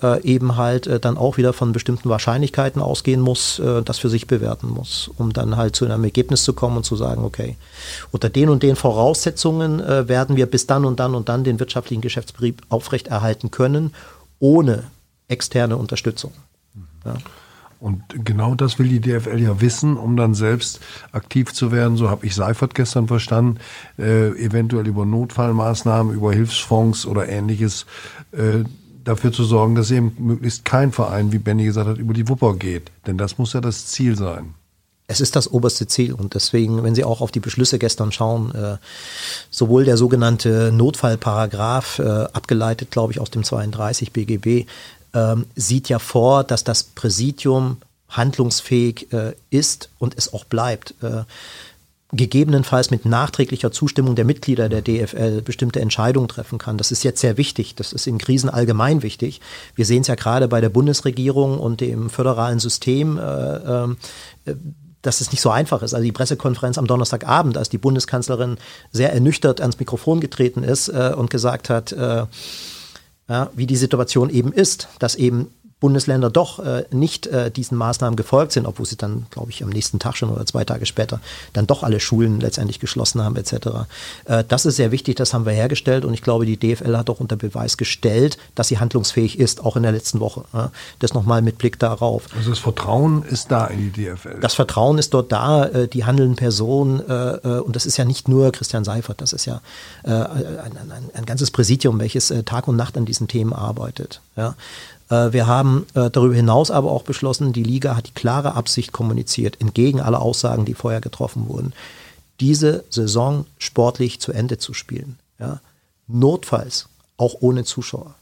äh, eben halt äh, dann auch wieder von bestimmten Wahrscheinlichkeiten ausgehen muss, äh, das für sich bewerten muss, um dann halt zu einem Ergebnis zu kommen und zu sagen, okay, unter den und den Voraussetzungen äh, werden wir bis dann und dann und dann den wirtschaftlichen Geschäftsbetrieb aufrechterhalten können, ohne externe Unterstützung. Ja. Und genau das will die DFL ja wissen, um dann selbst aktiv zu werden. So habe ich Seifert gestern verstanden, äh, eventuell über Notfallmaßnahmen, über Hilfsfonds oder ähnliches äh, dafür zu sorgen, dass eben möglichst kein Verein, wie Benny gesagt hat, über die Wupper geht. Denn das muss ja das Ziel sein. Es ist das oberste Ziel und deswegen, wenn Sie auch auf die Beschlüsse gestern schauen, äh, sowohl der sogenannte Notfallparagraph, äh, abgeleitet, glaube ich, aus dem 32 BGB, ähm, sieht ja vor, dass das Präsidium handlungsfähig äh, ist und es auch bleibt. Äh, gegebenenfalls mit nachträglicher Zustimmung der Mitglieder der DFL bestimmte Entscheidungen treffen kann. Das ist jetzt sehr wichtig. Das ist in Krisen allgemein wichtig. Wir sehen es ja gerade bei der Bundesregierung und dem föderalen System. Äh, äh, dass es nicht so einfach ist. Also die Pressekonferenz am Donnerstagabend, als die Bundeskanzlerin sehr ernüchtert ans Mikrofon getreten ist äh, und gesagt hat, äh, wie die Situation eben ist, dass eben Bundesländer doch äh, nicht äh, diesen Maßnahmen gefolgt sind, obwohl sie dann, glaube ich, am nächsten Tag schon oder zwei Tage später dann doch alle Schulen letztendlich geschlossen haben etc. Äh, das ist sehr wichtig, das haben wir hergestellt und ich glaube, die DFL hat auch unter Beweis gestellt, dass sie handlungsfähig ist, auch in der letzten Woche. Ja. Das nochmal mit Blick darauf. Also das Vertrauen ist da in die DFL. Das Vertrauen ist dort da, äh, die handelnden Personen äh, äh, und das ist ja nicht nur Christian Seifert, das ist ja ein, ein, ein ganzes Präsidium, welches Tag und Nacht an diesen Themen arbeitet. Ja. Äh, wir haben äh, darüber hinaus aber auch beschlossen, die Liga hat die klare Absicht kommuniziert, entgegen aller Aussagen, die vorher getroffen wurden, diese Saison sportlich zu Ende zu spielen. Ja? Notfalls auch ohne Zuschauer.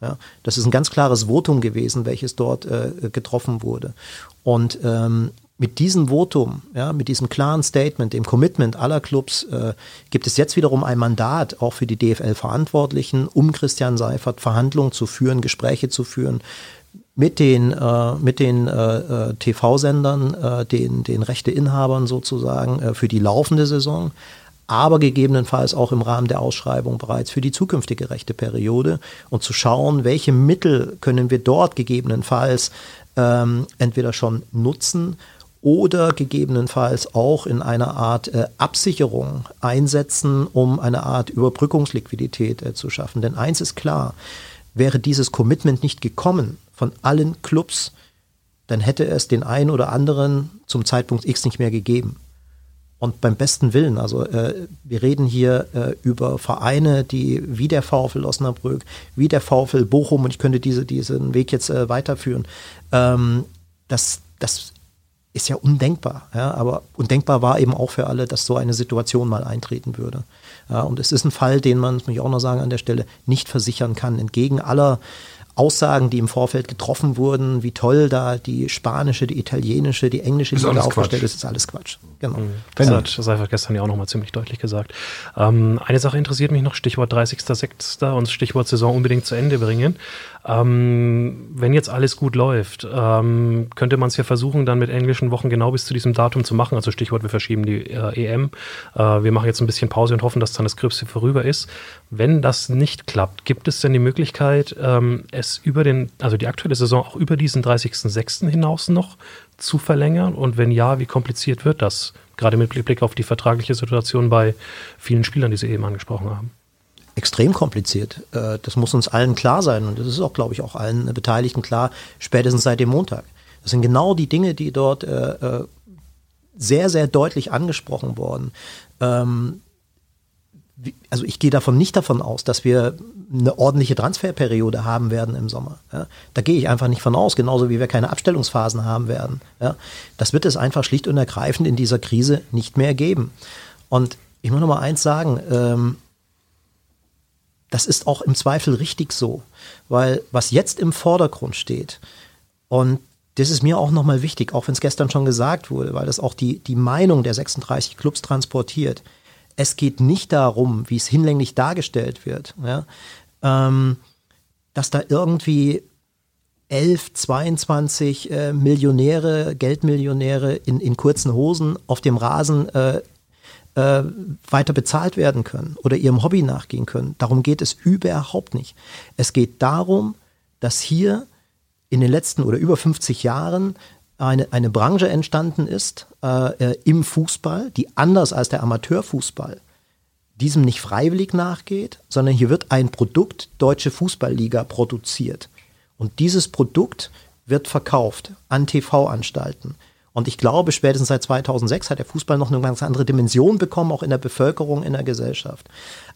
Ja? Das ist ein ganz klares Votum gewesen, welches dort äh, getroffen wurde. Und ähm, mit diesem Votum, ja, mit diesem klaren Statement, dem Commitment aller Clubs, äh, gibt es jetzt wiederum ein Mandat, auch für die DFL-Verantwortlichen, um Christian Seifert Verhandlungen zu führen, Gespräche zu führen mit den, äh, mit den äh, äh TV-Sendern, äh, den, den Rechteinhabern sozusagen äh, für die laufende Saison, aber gegebenenfalls auch im Rahmen der Ausschreibung bereits für die zukünftige rechte Periode und zu schauen, welche Mittel können wir dort gegebenenfalls ähm, entweder schon nutzen oder gegebenenfalls auch in einer Art äh, Absicherung einsetzen, um eine Art Überbrückungsliquidität äh, zu schaffen. Denn eins ist klar, wäre dieses Commitment nicht gekommen von allen Clubs, dann hätte es den einen oder anderen zum Zeitpunkt X nicht mehr gegeben. Und beim besten Willen, also äh, wir reden hier äh, über Vereine, die wie der VfL Osnabrück, wie der VfL Bochum, und ich könnte diese, diesen Weg jetzt äh, weiterführen, ähm, das, das ist ja undenkbar. Ja? Aber undenkbar war eben auch für alle, dass so eine Situation mal eintreten würde. Ja, und es ist ein Fall, den man, das muss ich auch noch sagen an der Stelle, nicht versichern kann. Entgegen aller Aussagen, die im Vorfeld getroffen wurden, wie toll da die spanische, die italienische, die englische ist Liga aufgestellt ist, ist alles Quatsch. Genau. Mhm. Das hat Seifert gestern ja auch nochmal ziemlich deutlich gesagt. Ähm, eine Sache interessiert mich noch, Stichwort 30.06. und Stichwort Saison unbedingt zu Ende bringen. Ähm, wenn jetzt alles gut läuft, ähm, könnte man es ja versuchen, dann mit englischen Wochen genau bis zu diesem Datum zu machen. Also Stichwort, wir verschieben die äh, EM. Äh, wir machen jetzt ein bisschen Pause und hoffen, dass dann das Gröbste vorüber ist. Wenn das nicht klappt, gibt es denn die Möglichkeit, ähm, es über den, also die aktuelle Saison auch über diesen 30.06. hinaus noch zu verlängern? Und wenn ja, wie kompliziert wird das? Gerade mit Blick auf die vertragliche Situation bei vielen Spielern, die Sie eben angesprochen haben extrem kompliziert. Äh, das muss uns allen klar sein und das ist auch, glaube ich, auch allen Beteiligten klar, spätestens seit dem Montag. Das sind genau die Dinge, die dort äh, äh, sehr, sehr deutlich angesprochen wurden. Ähm, also ich gehe davon nicht davon aus, dass wir eine ordentliche Transferperiode haben werden im Sommer. Da gehe ich einfach nicht von aus, genauso wie wir keine Abstellungsphasen haben werden. Das wird es einfach schlicht und ergreifend in dieser Krise nicht mehr geben. Und ich muss noch mal eins sagen, ähm, das ist auch im Zweifel richtig so, weil was jetzt im Vordergrund steht und das ist mir auch nochmal wichtig, auch wenn es gestern schon gesagt wurde, weil das auch die, die Meinung der 36 Clubs transportiert. Es geht nicht darum, wie es hinlänglich dargestellt wird, ja, ähm, dass da irgendwie 11, 22 äh, Millionäre, Geldmillionäre in, in kurzen Hosen auf dem Rasen äh, äh, weiter bezahlt werden können oder ihrem Hobby nachgehen können. Darum geht es überhaupt nicht. Es geht darum, dass hier in den letzten oder über 50 Jahren eine, eine Branche entstanden ist äh, äh, im Fußball, die anders als der Amateurfußball diesem nicht freiwillig nachgeht, sondern hier wird ein Produkt Deutsche Fußballliga produziert. Und dieses Produkt wird verkauft an TV-Anstalten. Und ich glaube, spätestens seit 2006 hat der Fußball noch eine ganz andere Dimension bekommen, auch in der Bevölkerung, in der Gesellschaft.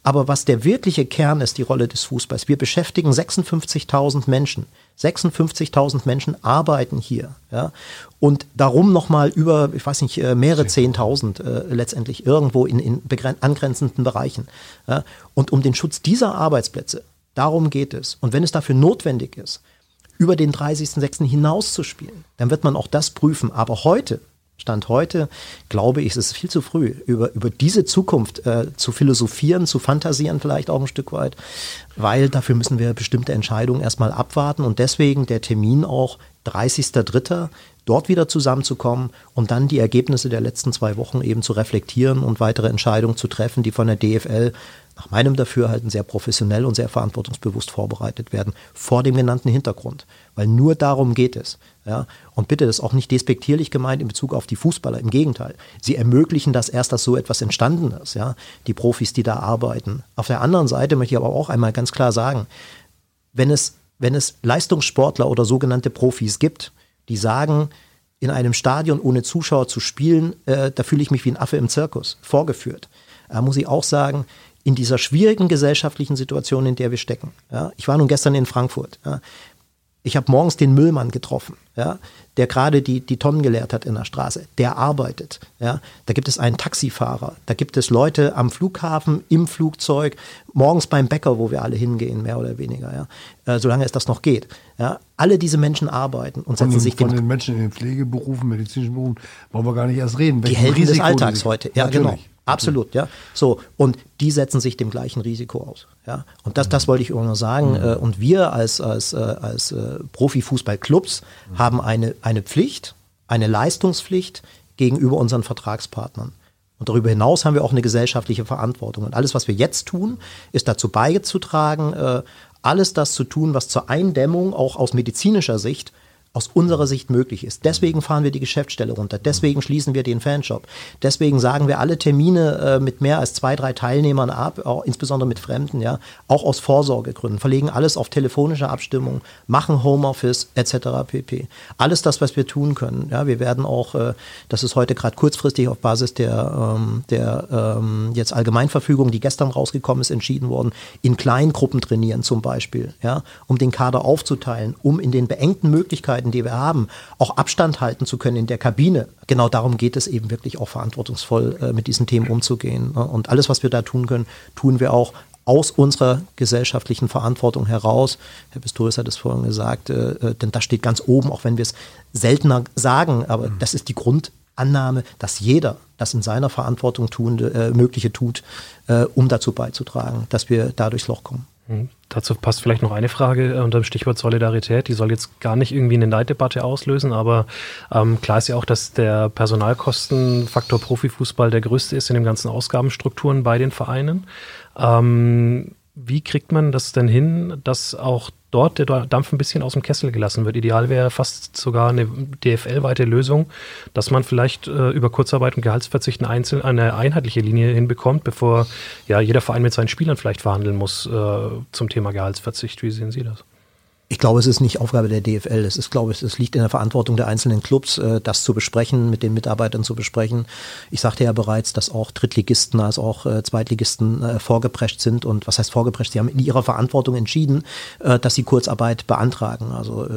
Aber was der wirkliche Kern ist, die Rolle des Fußballs. Wir beschäftigen 56.000 Menschen. 56.000 Menschen arbeiten hier. Ja? Und darum nochmal über, ich weiß nicht, äh, mehrere 10.000 äh, letztendlich irgendwo in, in angrenzenden Bereichen. Ja? Und um den Schutz dieser Arbeitsplätze, darum geht es. Und wenn es dafür notwendig ist, über den 30.06. hinaus zu spielen. Dann wird man auch das prüfen. Aber heute, Stand heute, glaube ich, ist es viel zu früh, über, über diese Zukunft äh, zu philosophieren, zu fantasieren vielleicht auch ein Stück weit, weil dafür müssen wir bestimmte Entscheidungen erstmal abwarten und deswegen der Termin auch 30.03. dort wieder zusammenzukommen und dann die Ergebnisse der letzten zwei Wochen eben zu reflektieren und weitere Entscheidungen zu treffen, die von der DFL nach meinem Dafürhalten sehr professionell und sehr verantwortungsbewusst vorbereitet werden, vor dem genannten Hintergrund. Weil nur darum geht es. Ja? Und bitte, das ist auch nicht despektierlich gemeint in Bezug auf die Fußballer. Im Gegenteil. Sie ermöglichen das erst, dass so etwas entstanden ist. Ja? Die Profis, die da arbeiten. Auf der anderen Seite möchte ich aber auch einmal ganz klar sagen, wenn es, wenn es Leistungssportler oder sogenannte Profis gibt, die sagen, in einem Stadion ohne Zuschauer zu spielen, äh, da fühle ich mich wie ein Affe im Zirkus, vorgeführt. Da muss ich auch sagen, in dieser schwierigen gesellschaftlichen Situation, in der wir stecken. Ja, ich war nun gestern in Frankfurt. Ja, ich habe morgens den Müllmann getroffen, ja, der gerade die, die Tonnen geleert hat in der Straße. Der arbeitet. Ja. Da gibt es einen Taxifahrer. Da gibt es Leute am Flughafen, im Flugzeug, morgens beim Bäcker, wo wir alle hingehen, mehr oder weniger. Ja. Äh, solange es das noch geht. Ja. Alle diese Menschen arbeiten und setzen von, sich Von den Menschen in den Pflegeberufen, medizinischen Berufen, wollen wir gar nicht erst reden. Die Helden Risiko des Alltags heute. Ja, Natürlich. genau. Absolut, ja. So, und die setzen sich dem gleichen Risiko aus. Ja. Und das, das wollte ich noch sagen. Mhm. Äh, und wir als, als, äh, als äh, Profifußballclubs mhm. haben eine, eine Pflicht, eine Leistungspflicht gegenüber unseren Vertragspartnern. Und darüber hinaus haben wir auch eine gesellschaftliche Verantwortung. Und alles, was wir jetzt tun, ist dazu beizutragen, alles das zu tun, was zur Eindämmung auch aus medizinischer Sicht aus unserer Sicht möglich ist. Deswegen fahren wir die Geschäftsstelle runter. Deswegen schließen wir den Fanshop. Deswegen sagen wir alle Termine äh, mit mehr als zwei, drei Teilnehmern ab, auch, insbesondere mit Fremden, ja, auch aus Vorsorgegründen. Verlegen alles auf telefonische Abstimmung, machen Homeoffice etc. pp. Alles das, was wir tun können. Ja, wir werden auch, äh, das ist heute gerade kurzfristig auf Basis der, ähm, der ähm, jetzt Allgemeinverfügung, die gestern rausgekommen ist, entschieden worden, in Kleingruppen trainieren zum Beispiel, ja, um den Kader aufzuteilen, um in den beengten Möglichkeiten Möglichkeiten, die wir haben, auch Abstand halten zu können in der Kabine. Genau darum geht es eben wirklich auch verantwortungsvoll äh, mit diesen Themen umzugehen. Ne? Und alles, was wir da tun können, tun wir auch aus unserer gesellschaftlichen Verantwortung heraus. Herr Pistorius hat es vorhin gesagt, äh, äh, denn das steht ganz oben, auch wenn wir es seltener sagen, aber mhm. das ist die Grundannahme, dass jeder das in seiner Verantwortung tun, äh, Mögliche tut, um dazu beizutragen, dass wir da durchs Loch kommen. Mhm. Dazu passt vielleicht noch eine Frage äh, unter dem Stichwort Solidarität. Die soll jetzt gar nicht irgendwie eine Neiddebatte auslösen, aber ähm, klar ist ja auch, dass der Personalkostenfaktor Profifußball der größte ist in den ganzen Ausgabenstrukturen bei den Vereinen. Ähm, wie kriegt man das denn hin, dass auch dort der Dampf ein bisschen aus dem Kessel gelassen wird? Ideal wäre fast sogar eine DFL-weite Lösung, dass man vielleicht äh, über Kurzarbeit und Gehaltsverzicht eine, eine einheitliche Linie hinbekommt, bevor ja jeder Verein mit seinen Spielern vielleicht verhandeln muss äh, zum Thema Gehaltsverzicht. Wie sehen Sie das? Ich glaube, es ist nicht Aufgabe der DFL. Es ist, glaube ich, es liegt in der Verantwortung der einzelnen Clubs, äh, das zu besprechen, mit den Mitarbeitern zu besprechen. Ich sagte ja bereits, dass auch Drittligisten als auch äh, Zweitligisten äh, vorgeprescht sind. Und was heißt vorgeprescht? Sie haben in ihrer Verantwortung entschieden, dass sie Kurzarbeit beantragen. Also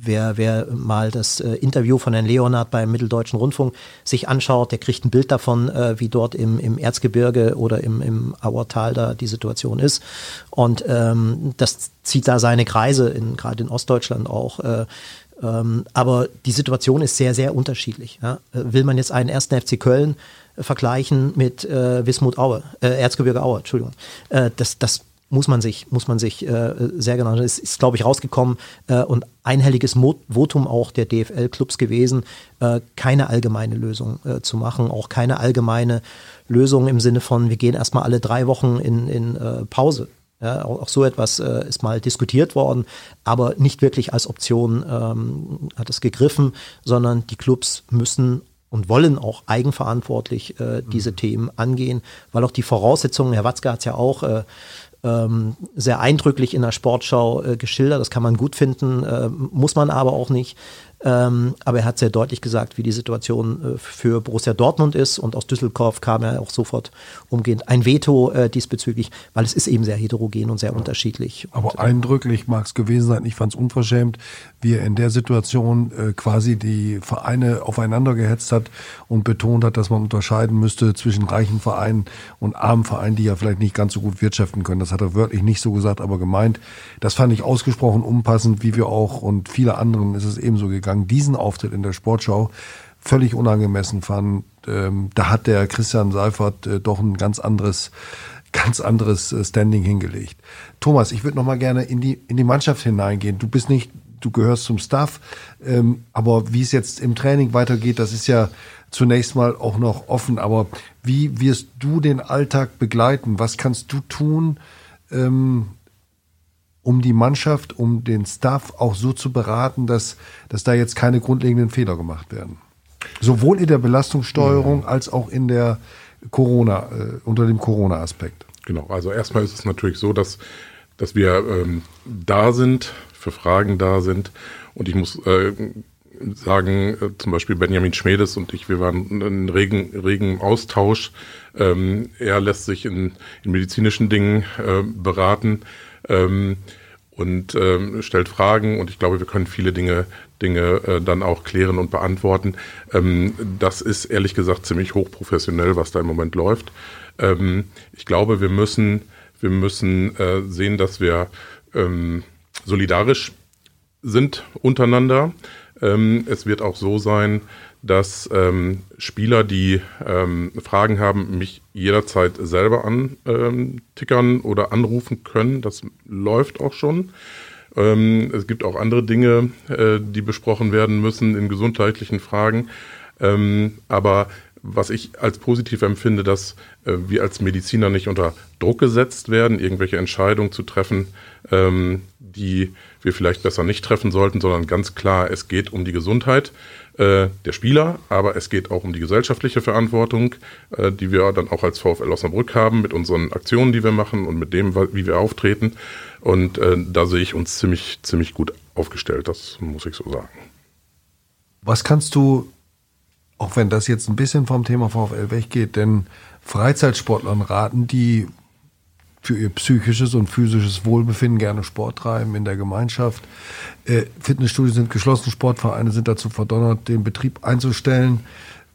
wer, wer mal das Interview von Herrn Leonard beim Mitteldeutschen Rundfunk sich anschaut, der kriegt ein Bild davon, wie dort im, im Erzgebirge oder im, im Auertal da die Situation ist. Und ähm, das zieht da seine Kreise, in, gerade in Ostdeutschland auch. Äh, ähm, aber die Situation ist sehr, sehr unterschiedlich. Ja? Will man jetzt einen ersten FC Köln äh, vergleichen mit äh, Wismut Aue, äh, Erzgebirge Aue, Entschuldigung. Äh, das, das muss man sich, muss man sich äh, sehr genau, es ist, glaube ich, rausgekommen äh, und einhelliges Votum auch der DFL-Clubs gewesen, äh, keine allgemeine Lösung äh, zu machen, auch keine allgemeine Lösung im Sinne von, wir gehen erstmal alle drei Wochen in, in äh, Pause. Ja, auch, so etwas äh, ist mal diskutiert worden, aber nicht wirklich als Option ähm, hat es gegriffen, sondern die Clubs müssen und wollen auch eigenverantwortlich äh, diese mhm. Themen angehen, weil auch die Voraussetzungen, Herr Watzke hat es ja auch äh, ähm, sehr eindrücklich in der Sportschau äh, geschildert, das kann man gut finden, äh, muss man aber auch nicht. Ähm, aber er hat sehr deutlich gesagt, wie die Situation äh, für Borussia Dortmund ist. Und aus Düsseldorf kam er auch sofort umgehend ein Veto äh, diesbezüglich, weil es ist eben sehr heterogen und sehr unterschiedlich. Aber und, äh, eindrücklich mag es gewesen sein. Ich fand es unverschämt, wie er in der Situation äh, quasi die Vereine aufeinander gehetzt hat und betont hat, dass man unterscheiden müsste zwischen reichen Vereinen und armen Vereinen, die ja vielleicht nicht ganz so gut wirtschaften können. Das hat er wörtlich nicht so gesagt, aber gemeint. Das fand ich ausgesprochen unpassend, wie wir auch und viele anderen ist es ebenso gegangen gegangen, diesen Auftritt in der Sportschau völlig unangemessen fand. Ähm, da hat der Christian Seifert äh, doch ein ganz anderes ganz anderes äh, Standing hingelegt. Thomas, ich würde noch mal gerne in die in die Mannschaft hineingehen. Du bist nicht, du gehörst zum Staff, ähm, aber wie es jetzt im Training weitergeht, das ist ja zunächst mal auch noch offen. Aber wie wirst du den Alltag begleiten? Was kannst du tun? Ähm, um die Mannschaft, um den Staff auch so zu beraten, dass, dass da jetzt keine grundlegenden Fehler gemacht werden. Sowohl in der Belastungssteuerung als auch in der Corona, äh, unter dem Corona-Aspekt. Genau, also erstmal ist es natürlich so, dass, dass wir ähm, da sind, für Fragen da sind. Und ich muss äh, sagen, äh, zum Beispiel Benjamin Schmedes und ich, wir waren in regen, regen Austausch. Ähm, er lässt sich in, in medizinischen Dingen äh, beraten. Ähm, und ähm, stellt Fragen und ich glaube, wir können viele Dinge, Dinge äh, dann auch klären und beantworten. Ähm, das ist ehrlich gesagt ziemlich hochprofessionell, was da im Moment läuft. Ähm, ich glaube, wir müssen, wir müssen äh, sehen, dass wir ähm, solidarisch sind untereinander. Ähm, es wird auch so sein, dass ähm, Spieler, die ähm, Fragen haben, mich jederzeit selber antickern ähm, oder anrufen können. Das läuft auch schon. Ähm, es gibt auch andere Dinge, äh, die besprochen werden müssen in gesundheitlichen Fragen. Ähm, aber was ich als positiv empfinde, dass äh, wir als Mediziner nicht unter Druck gesetzt werden, irgendwelche Entscheidungen zu treffen, ähm, die wir vielleicht besser nicht treffen sollten, sondern ganz klar, es geht um die Gesundheit äh, der Spieler, aber es geht auch um die gesellschaftliche Verantwortung, äh, die wir dann auch als VfL Osnabrück haben mit unseren Aktionen, die wir machen und mit dem, wie wir auftreten. Und äh, da sehe ich uns ziemlich, ziemlich gut aufgestellt, das muss ich so sagen. Was kannst du, auch wenn das jetzt ein bisschen vom Thema VfL weggeht, denn Freizeitsportlern raten, die für ihr psychisches und physisches Wohlbefinden gerne Sport treiben in der Gemeinschaft. Äh, Fitnessstudios sind geschlossen, Sportvereine sind dazu verdonnert, den Betrieb einzustellen.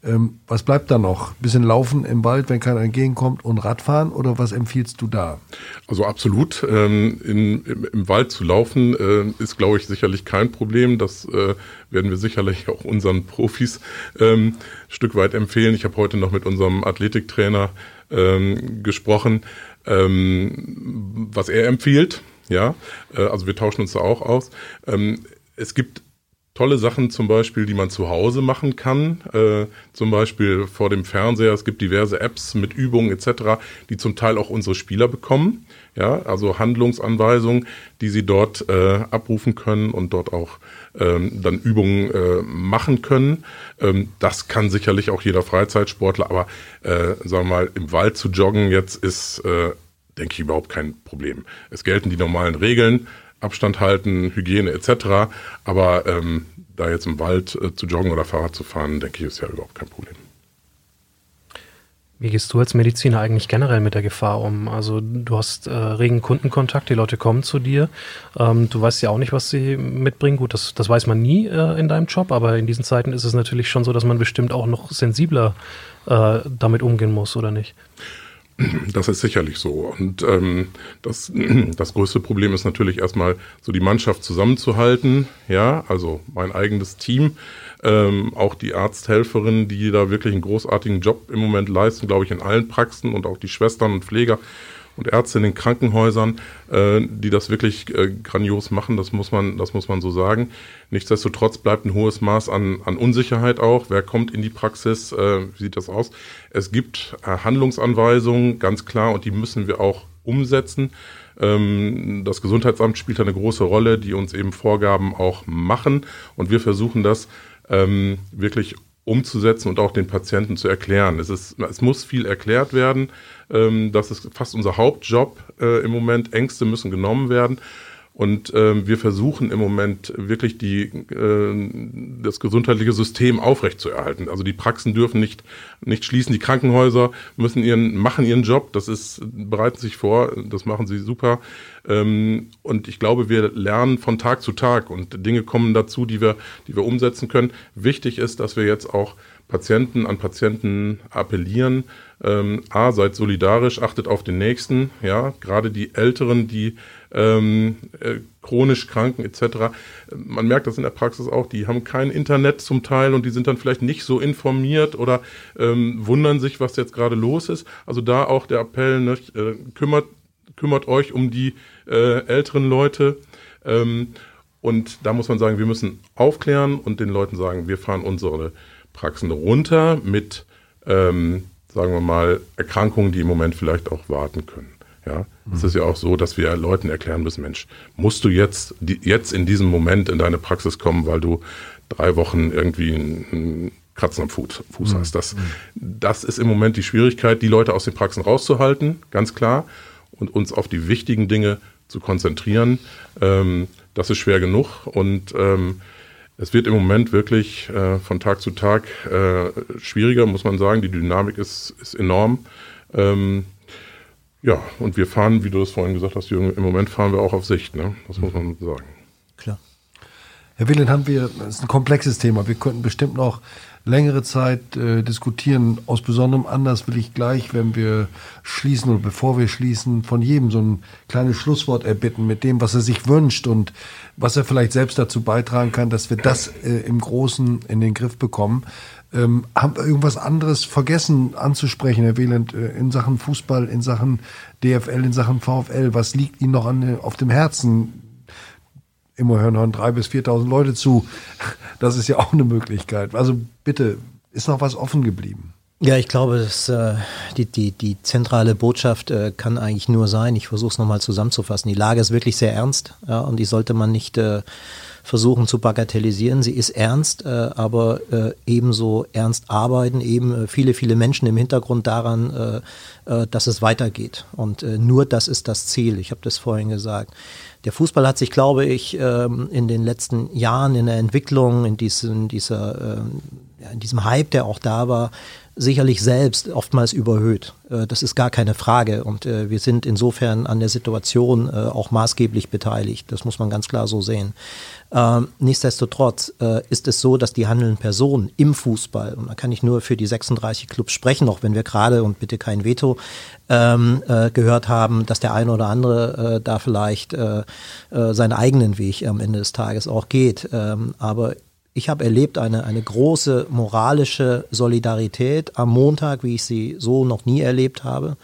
Ähm, was bleibt da noch? Bisschen laufen im Wald, wenn keiner entgegenkommt und Radfahren oder was empfiehlst du da? Also absolut. Ähm, in, im, im, Wald zu laufen äh, ist, glaube ich, sicherlich kein Problem. Das äh, werden wir sicherlich auch unseren Profis ähm, ein Stück weit empfehlen. Ich habe heute noch mit unserem Athletiktrainer ähm, gesprochen, ähm, was er empfiehlt. Ja, äh, also wir tauschen uns da auch aus. Ähm, es gibt tolle Sachen zum Beispiel, die man zu Hause machen kann. Äh, zum Beispiel vor dem Fernseher. Es gibt diverse Apps mit Übungen etc., die zum Teil auch unsere Spieler bekommen. Ja, also Handlungsanweisungen, die sie dort äh, abrufen können und dort auch ähm, dann Übungen äh, machen können. Ähm, das kann sicherlich auch jeder Freizeitsportler, aber äh, sagen wir mal, im Wald zu joggen jetzt ist, äh, denke ich, überhaupt kein Problem. Es gelten die normalen Regeln. Abstand halten, Hygiene etc. Aber ähm, da jetzt im Wald äh, zu joggen oder Fahrrad zu fahren, denke ich, ist ja überhaupt kein Problem. Wie gehst du als Mediziner eigentlich generell mit der Gefahr um? Also du hast äh, regen Kundenkontakt, die Leute kommen zu dir. Ähm, du weißt ja auch nicht, was sie mitbringen. Gut, das, das weiß man nie äh, in deinem Job, aber in diesen Zeiten ist es natürlich schon so, dass man bestimmt auch noch sensibler äh, damit umgehen muss, oder nicht? Das ist sicherlich so. Und ähm, das, das größte Problem ist natürlich erstmal so die Mannschaft zusammenzuhalten. Ja, also mein eigenes Team, ähm, auch die Arzthelferinnen, die da wirklich einen großartigen Job im Moment leisten, glaube ich, in allen Praxen und auch die Schwestern und Pfleger und Ärzte in den Krankenhäusern, äh, die das wirklich äh, grandios machen, das muss man, das muss man so sagen. Nichtsdestotrotz bleibt ein hohes Maß an, an Unsicherheit auch. Wer kommt in die Praxis? Äh, wie sieht das aus? Es gibt äh, Handlungsanweisungen, ganz klar, und die müssen wir auch umsetzen. Ähm, das Gesundheitsamt spielt eine große Rolle, die uns eben Vorgaben auch machen. Und wir versuchen das ähm, wirklich umzusetzen und auch den Patienten zu erklären. Es, ist, es muss viel erklärt werden. Ähm, das ist fast unser Hauptjob äh, im Moment. Ängste müssen genommen werden. Und ähm, wir versuchen im Moment wirklich die, äh, das gesundheitliche System aufrechtzuerhalten. Also die Praxen dürfen nicht, nicht schließen. Die Krankenhäuser müssen ihren, machen ihren Job. Das ist, bereiten sich vor. Das machen sie super. Ähm, und ich glaube, wir lernen von Tag zu Tag und Dinge kommen dazu, die wir, die wir umsetzen können. Wichtig ist, dass wir jetzt auch Patienten an Patienten appellieren, ähm, A, seid solidarisch, achtet auf den Nächsten, ja, gerade die Älteren, die ähm, äh, chronisch Kranken etc. Man merkt das in der Praxis auch, die haben kein Internet zum Teil und die sind dann vielleicht nicht so informiert oder ähm, wundern sich, was jetzt gerade los ist. Also da auch der Appell, ne, äh, kümmert, kümmert euch um die äh, älteren Leute. Ähm, und da muss man sagen, wir müssen aufklären und den Leuten sagen, wir fahren unsere Praxen runter mit ähm, sagen wir mal, Erkrankungen, die im Moment vielleicht auch warten können. Ja, mhm. es ist ja auch so, dass wir Leuten erklären müssen, Mensch, musst du jetzt, die, jetzt in diesem Moment in deine Praxis kommen, weil du drei Wochen irgendwie einen Kratzen am Fuß, Fuß mhm. hast. Das, das ist im Moment die Schwierigkeit, die Leute aus den Praxen rauszuhalten, ganz klar, und uns auf die wichtigen Dinge zu konzentrieren. Ähm, das ist schwer genug und ähm, es wird im Moment wirklich äh, von Tag zu Tag äh, schwieriger, muss man sagen. Die Dynamik ist, ist enorm. Ähm, ja, und wir fahren, wie du das vorhin gesagt hast, Jürgen, im Moment fahren wir auch auf Sicht. Ne? Das muss man sagen. Klar. Herr Willen, haben wir, das ist ein komplexes Thema. Wir könnten bestimmt noch längere Zeit äh, diskutieren. Aus besonderem Anlass will ich gleich, wenn wir schließen oder bevor wir schließen, von jedem so ein kleines Schlusswort erbitten mit dem, was er sich wünscht und was er vielleicht selbst dazu beitragen kann, dass wir das äh, im Großen in den Griff bekommen. Ähm, haben wir irgendwas anderes vergessen anzusprechen, Herr Wieland, äh, in Sachen Fußball, in Sachen DFL, in Sachen VfL? Was liegt Ihnen noch an, auf dem Herzen? Immer hören, hören drei bis 4.000 Leute zu. Das ist ja auch eine Möglichkeit. Also bitte, ist noch was offen geblieben? Ja, ich glaube, dass, äh, die, die, die zentrale Botschaft äh, kann eigentlich nur sein, ich versuche es nochmal zusammenzufassen, die Lage ist wirklich sehr ernst ja, und die sollte man nicht äh, versuchen zu bagatellisieren. Sie ist ernst, äh, aber äh, ebenso ernst arbeiten eben äh, viele, viele Menschen im Hintergrund daran, äh, äh, dass es weitergeht. Und nur das ist das Ziel. Ich habe das vorhin gesagt. Der Fußball hat sich, glaube ich, ähm, in den letzten Jahren in der Entwicklung, in, diesen, dieser, ähm, in diesem Hype, der auch da war, sicherlich selbst oftmals überhöht. Äh, das ist gar keine Frage. Und äh, wir sind insofern an der Situation äh, auch maßgeblich beteiligt. Das muss man ganz klar so sehen. Ähm, nichtsdestotrotz ist es so, dass die handelnden Personen im Fußball, und da kann ich nur für die 36 Clubs sprechen, auch wenn wir gerade und bitte kein Veto ähm, äh, gehört haben, dass der eine oder andere da vielleicht seinen eigenen Weg am Ende des Tages auch geht. Ähm, aber ich habe erlebt eine, eine große moralische Solidarität am Montag, wie ich sie so noch nie erlebt habe.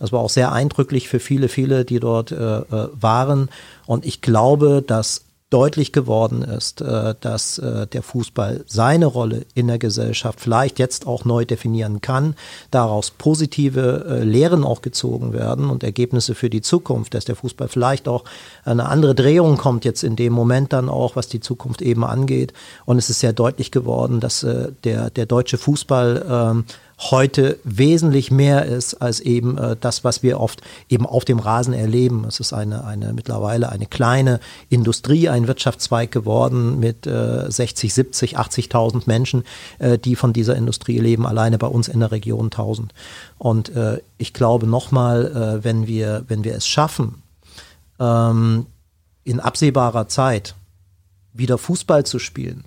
Das war auch sehr eindrücklich für viele, viele, die dort äh, äh waren. Und ich glaube, dass deutlich geworden ist, äh, dass äh, der Fußball seine Rolle in der Gesellschaft vielleicht jetzt auch neu definieren kann, daraus positive äh, Lehren auch gezogen werden und Ergebnisse für die Zukunft, dass der Fußball vielleicht auch eine andere Drehung kommt jetzt in dem Moment dann auch, was die Zukunft eben angeht. Und es ist sehr deutlich geworden, dass der, der deutsche Fußball ähm, heute wesentlich mehr ist als eben äh, das, was wir oft eben auf dem Rasen erleben. Es ist eine, eine mittlerweile eine kleine Industrie, ein Wirtschaftszweig geworden mit äh, 60, 70, 80.000 Menschen, äh, die von dieser Industrie leben, alleine bei uns in der Region 1000. Und äh, ich glaube nochmal, äh, wenn wir, wenn wir es schaffen, ähm, in absehbarer Zeit wieder Fußball zu spielen,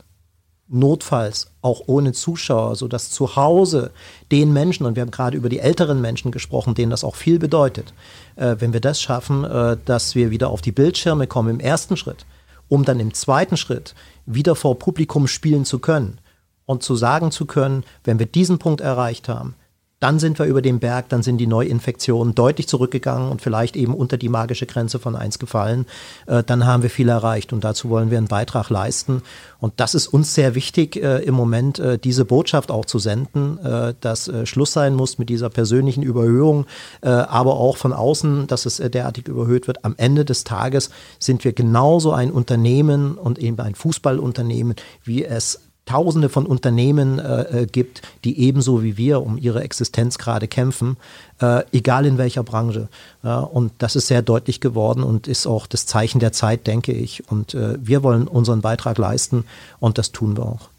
notfalls auch ohne Zuschauer, sodass zu Hause den Menschen, und wir haben gerade über die älteren Menschen gesprochen, denen das auch viel bedeutet, äh, wenn wir das schaffen, äh, dass wir wieder auf die Bildschirme kommen im ersten Schritt, um dann im zweiten Schritt wieder vor Publikum spielen zu können und zu sagen zu können, wenn wir diesen Punkt erreicht haben, dann sind wir über den Berg, dann sind die Neuinfektionen deutlich zurückgegangen und vielleicht eben unter die magische Grenze von eins gefallen. Äh, dann haben wir viel erreicht und dazu wollen wir einen Beitrag leisten. Und das ist uns sehr wichtig, äh, im Moment äh, diese Botschaft auch zu senden, dass Schluss sein muss mit dieser persönlichen Überhöhung, aber auch von außen, dass es derartig überhöht wird. Am Ende des Tages sind wir genauso ein Unternehmen und eben ein Fußballunternehmen, wie es Tausende von Unternehmen äh, äh, gibt, die ebenso wie wir um ihre Existenz gerade kämpfen, äh, egal in welcher Branche. Ja, und das ist sehr deutlich geworden und ist auch das Zeichen der Zeit, denke ich. Und äh, wir wollen unseren Beitrag leisten und das tun wir auch.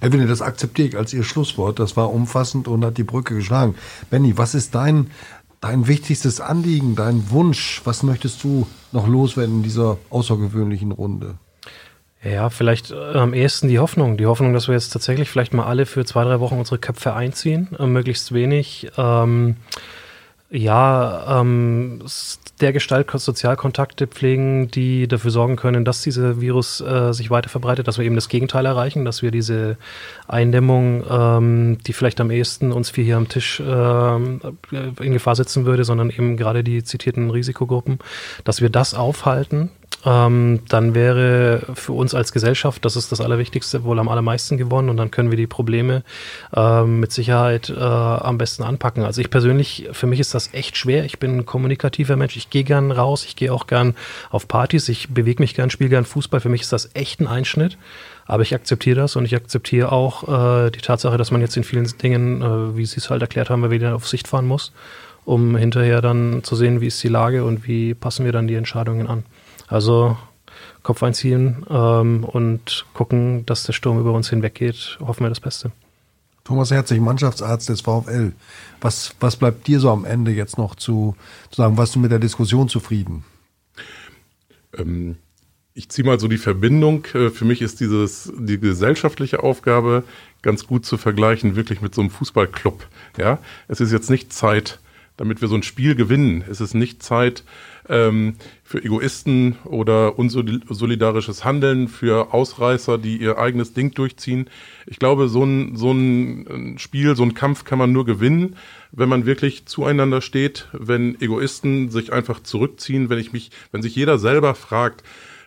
Herr Winne, das akzeptiere ich als Ihr Schlusswort. Das war umfassend und hat die Brücke geschlagen. Benny, was ist dein, dein wichtigstes Anliegen, dein Wunsch? Was möchtest du noch loswerden in dieser außergewöhnlichen Runde? Ja, vielleicht äh, am ehesten die Hoffnung. Die Hoffnung, dass wir jetzt tatsächlich vielleicht mal alle für zwei, drei Wochen unsere Köpfe einziehen, äh, möglichst wenig. Ähm, ja, ähm, der Gestalt Sozialkontakte pflegen, die dafür sorgen können, dass dieser Virus äh, sich weiter verbreitet, dass wir eben das Gegenteil erreichen, dass wir diese Eindämmung, ähm, die vielleicht am ehesten uns vier hier am Tisch ähm, in Gefahr setzen würde, sondern eben gerade die zitierten Risikogruppen, dass wir das aufhalten, ähm, dann wäre für uns als Gesellschaft, das ist das Allerwichtigste, wohl am allermeisten gewonnen und dann können wir die Probleme ähm, mit Sicherheit äh, am besten anpacken. Also ich persönlich, für mich ist das echt schwer. Ich bin ein kommunikativer Mensch. Ich gehe gern raus, ich gehe auch gern auf Partys, ich bewege mich gern, spiele gern Fußball. Für mich ist das echt ein Einschnitt. Aber ich akzeptiere das und ich akzeptiere auch äh, die Tatsache, dass man jetzt in vielen Dingen, äh, wie Sie es halt erklärt haben, wieder auf Sicht fahren muss, um hinterher dann zu sehen, wie ist die Lage und wie passen wir dann die Entscheidungen an. Also Kopf einziehen ähm, und gucken, dass der Sturm über uns hinweggeht. Hoffen wir das Beste. Thomas Herzig, Mannschaftsarzt des VfL. Was, was bleibt dir so am Ende jetzt noch zu, zu sagen? Warst du mit der Diskussion zufrieden? Ähm, ich ziehe mal so die Verbindung. Äh, für mich ist dieses, die gesellschaftliche Aufgabe ganz gut zu vergleichen, wirklich mit so einem Fußballclub. Ja, es ist jetzt nicht Zeit, damit wir so ein Spiel gewinnen. Es ist nicht Zeit, ähm, für Egoisten oder unsolidarisches Handeln, für Ausreißer, die ihr eigenes Ding durchziehen. Ich glaube, so ein, so ein Spiel, so ein Kampf kann man nur gewinnen, wenn man wirklich zueinander steht, wenn Egoisten sich einfach zurückziehen, wenn ich mich, wenn sich jeder selber fragt,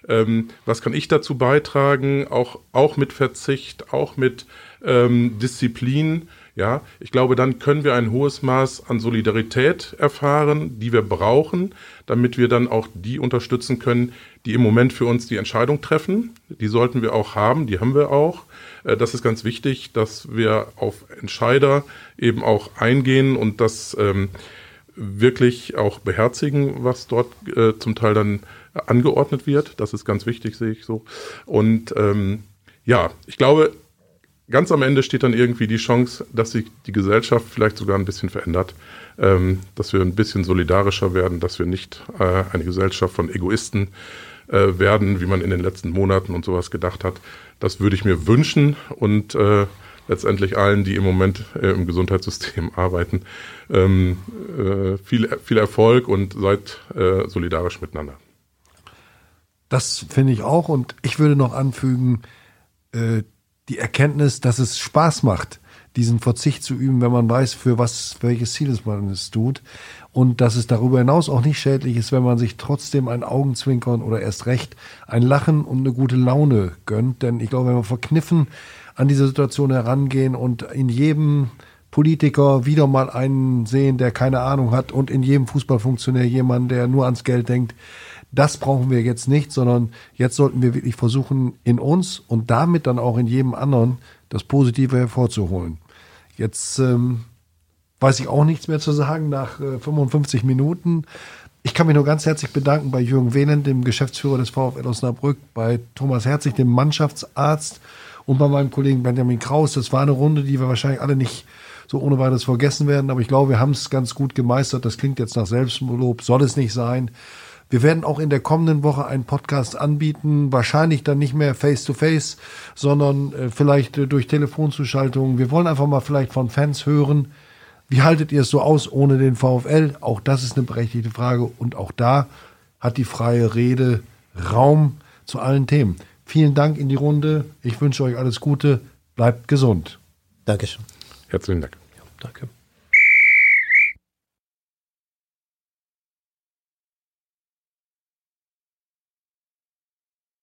ähm, was kann ich dazu beitragen, auch, auch mit Verzicht, auch mit ähm, Disziplin Ja, ich glaube, dann können wir ein hohes Maß an Solidarität erfahren, die wir brauchen, damit wir dann auch die unterstützen können, die im Moment für uns die Entscheidung treffen. Die sollten wir auch haben, die haben wir auch. Äh, das ist ganz wichtig, dass wir auf Entscheider eben auch eingehen und das ähm, wirklich auch beherzigen, was dort äh, zum Teil dann angeordnet wird. Das ist ganz wichtig, sehe ich so. Und ähm, ja, ich glaube, ganz am Ende steht dann irgendwie die Chance, dass sich die Gesellschaft vielleicht sogar ein bisschen verändert, ähm, dass wir ein bisschen solidarischer werden, dass wir nicht äh, eine Gesellschaft von Egoisten äh, werden, wie man in den letzten Monaten und sowas gedacht hat. Das würde ich mir wünschen und äh, letztendlich allen, die im Moment äh, im Gesundheitssystem arbeiten, ähm, äh, viel, viel Erfolg und seid äh, solidarisch miteinander. Das finde ich auch und ich würde noch anfügen, die Erkenntnis, dass es Spaß macht, diesen Verzicht zu üben, wenn man weiß, für was, welches Ziel man es tut. Und dass es darüber hinaus auch nicht schädlich ist, wenn man sich trotzdem ein Augenzwinkern oder erst recht ein Lachen und eine gute Laune gönnt. Denn ich glaube, wenn wir verkniffen an diese Situation herangehen und in jedem Politiker wieder mal einen sehen, der keine Ahnung hat und in jedem Fußballfunktionär jemanden, der nur ans Geld denkt, das brauchen wir jetzt nicht, sondern jetzt sollten wir wirklich versuchen, in uns und damit dann auch in jedem anderen das Positive hervorzuholen. Jetzt ähm, weiß ich auch nichts mehr zu sagen nach äh, 55 Minuten. Ich kann mich nur ganz herzlich bedanken bei Jürgen Wehnen, dem Geschäftsführer des VfL Osnabrück, bei Thomas Herzig, dem Mannschaftsarzt und bei meinem Kollegen Benjamin Kraus. Das war eine Runde, die wir wahrscheinlich alle nicht so ohne weiteres vergessen werden, aber ich glaube, wir haben es ganz gut gemeistert. Das klingt jetzt nach Selbstlob, soll es nicht sein. Wir werden auch in der kommenden Woche einen Podcast anbieten, wahrscheinlich dann nicht mehr face-to-face, -face, sondern äh, vielleicht äh, durch Telefonzuschaltungen. Wir wollen einfach mal vielleicht von Fans hören, wie haltet ihr es so aus ohne den VfL? Auch das ist eine berechtigte Frage und auch da hat die freie Rede Raum zu allen Themen. Vielen Dank in die Runde. Ich wünsche euch alles Gute. Bleibt gesund. Dankeschön. Herzlichen Dank. Ja, danke.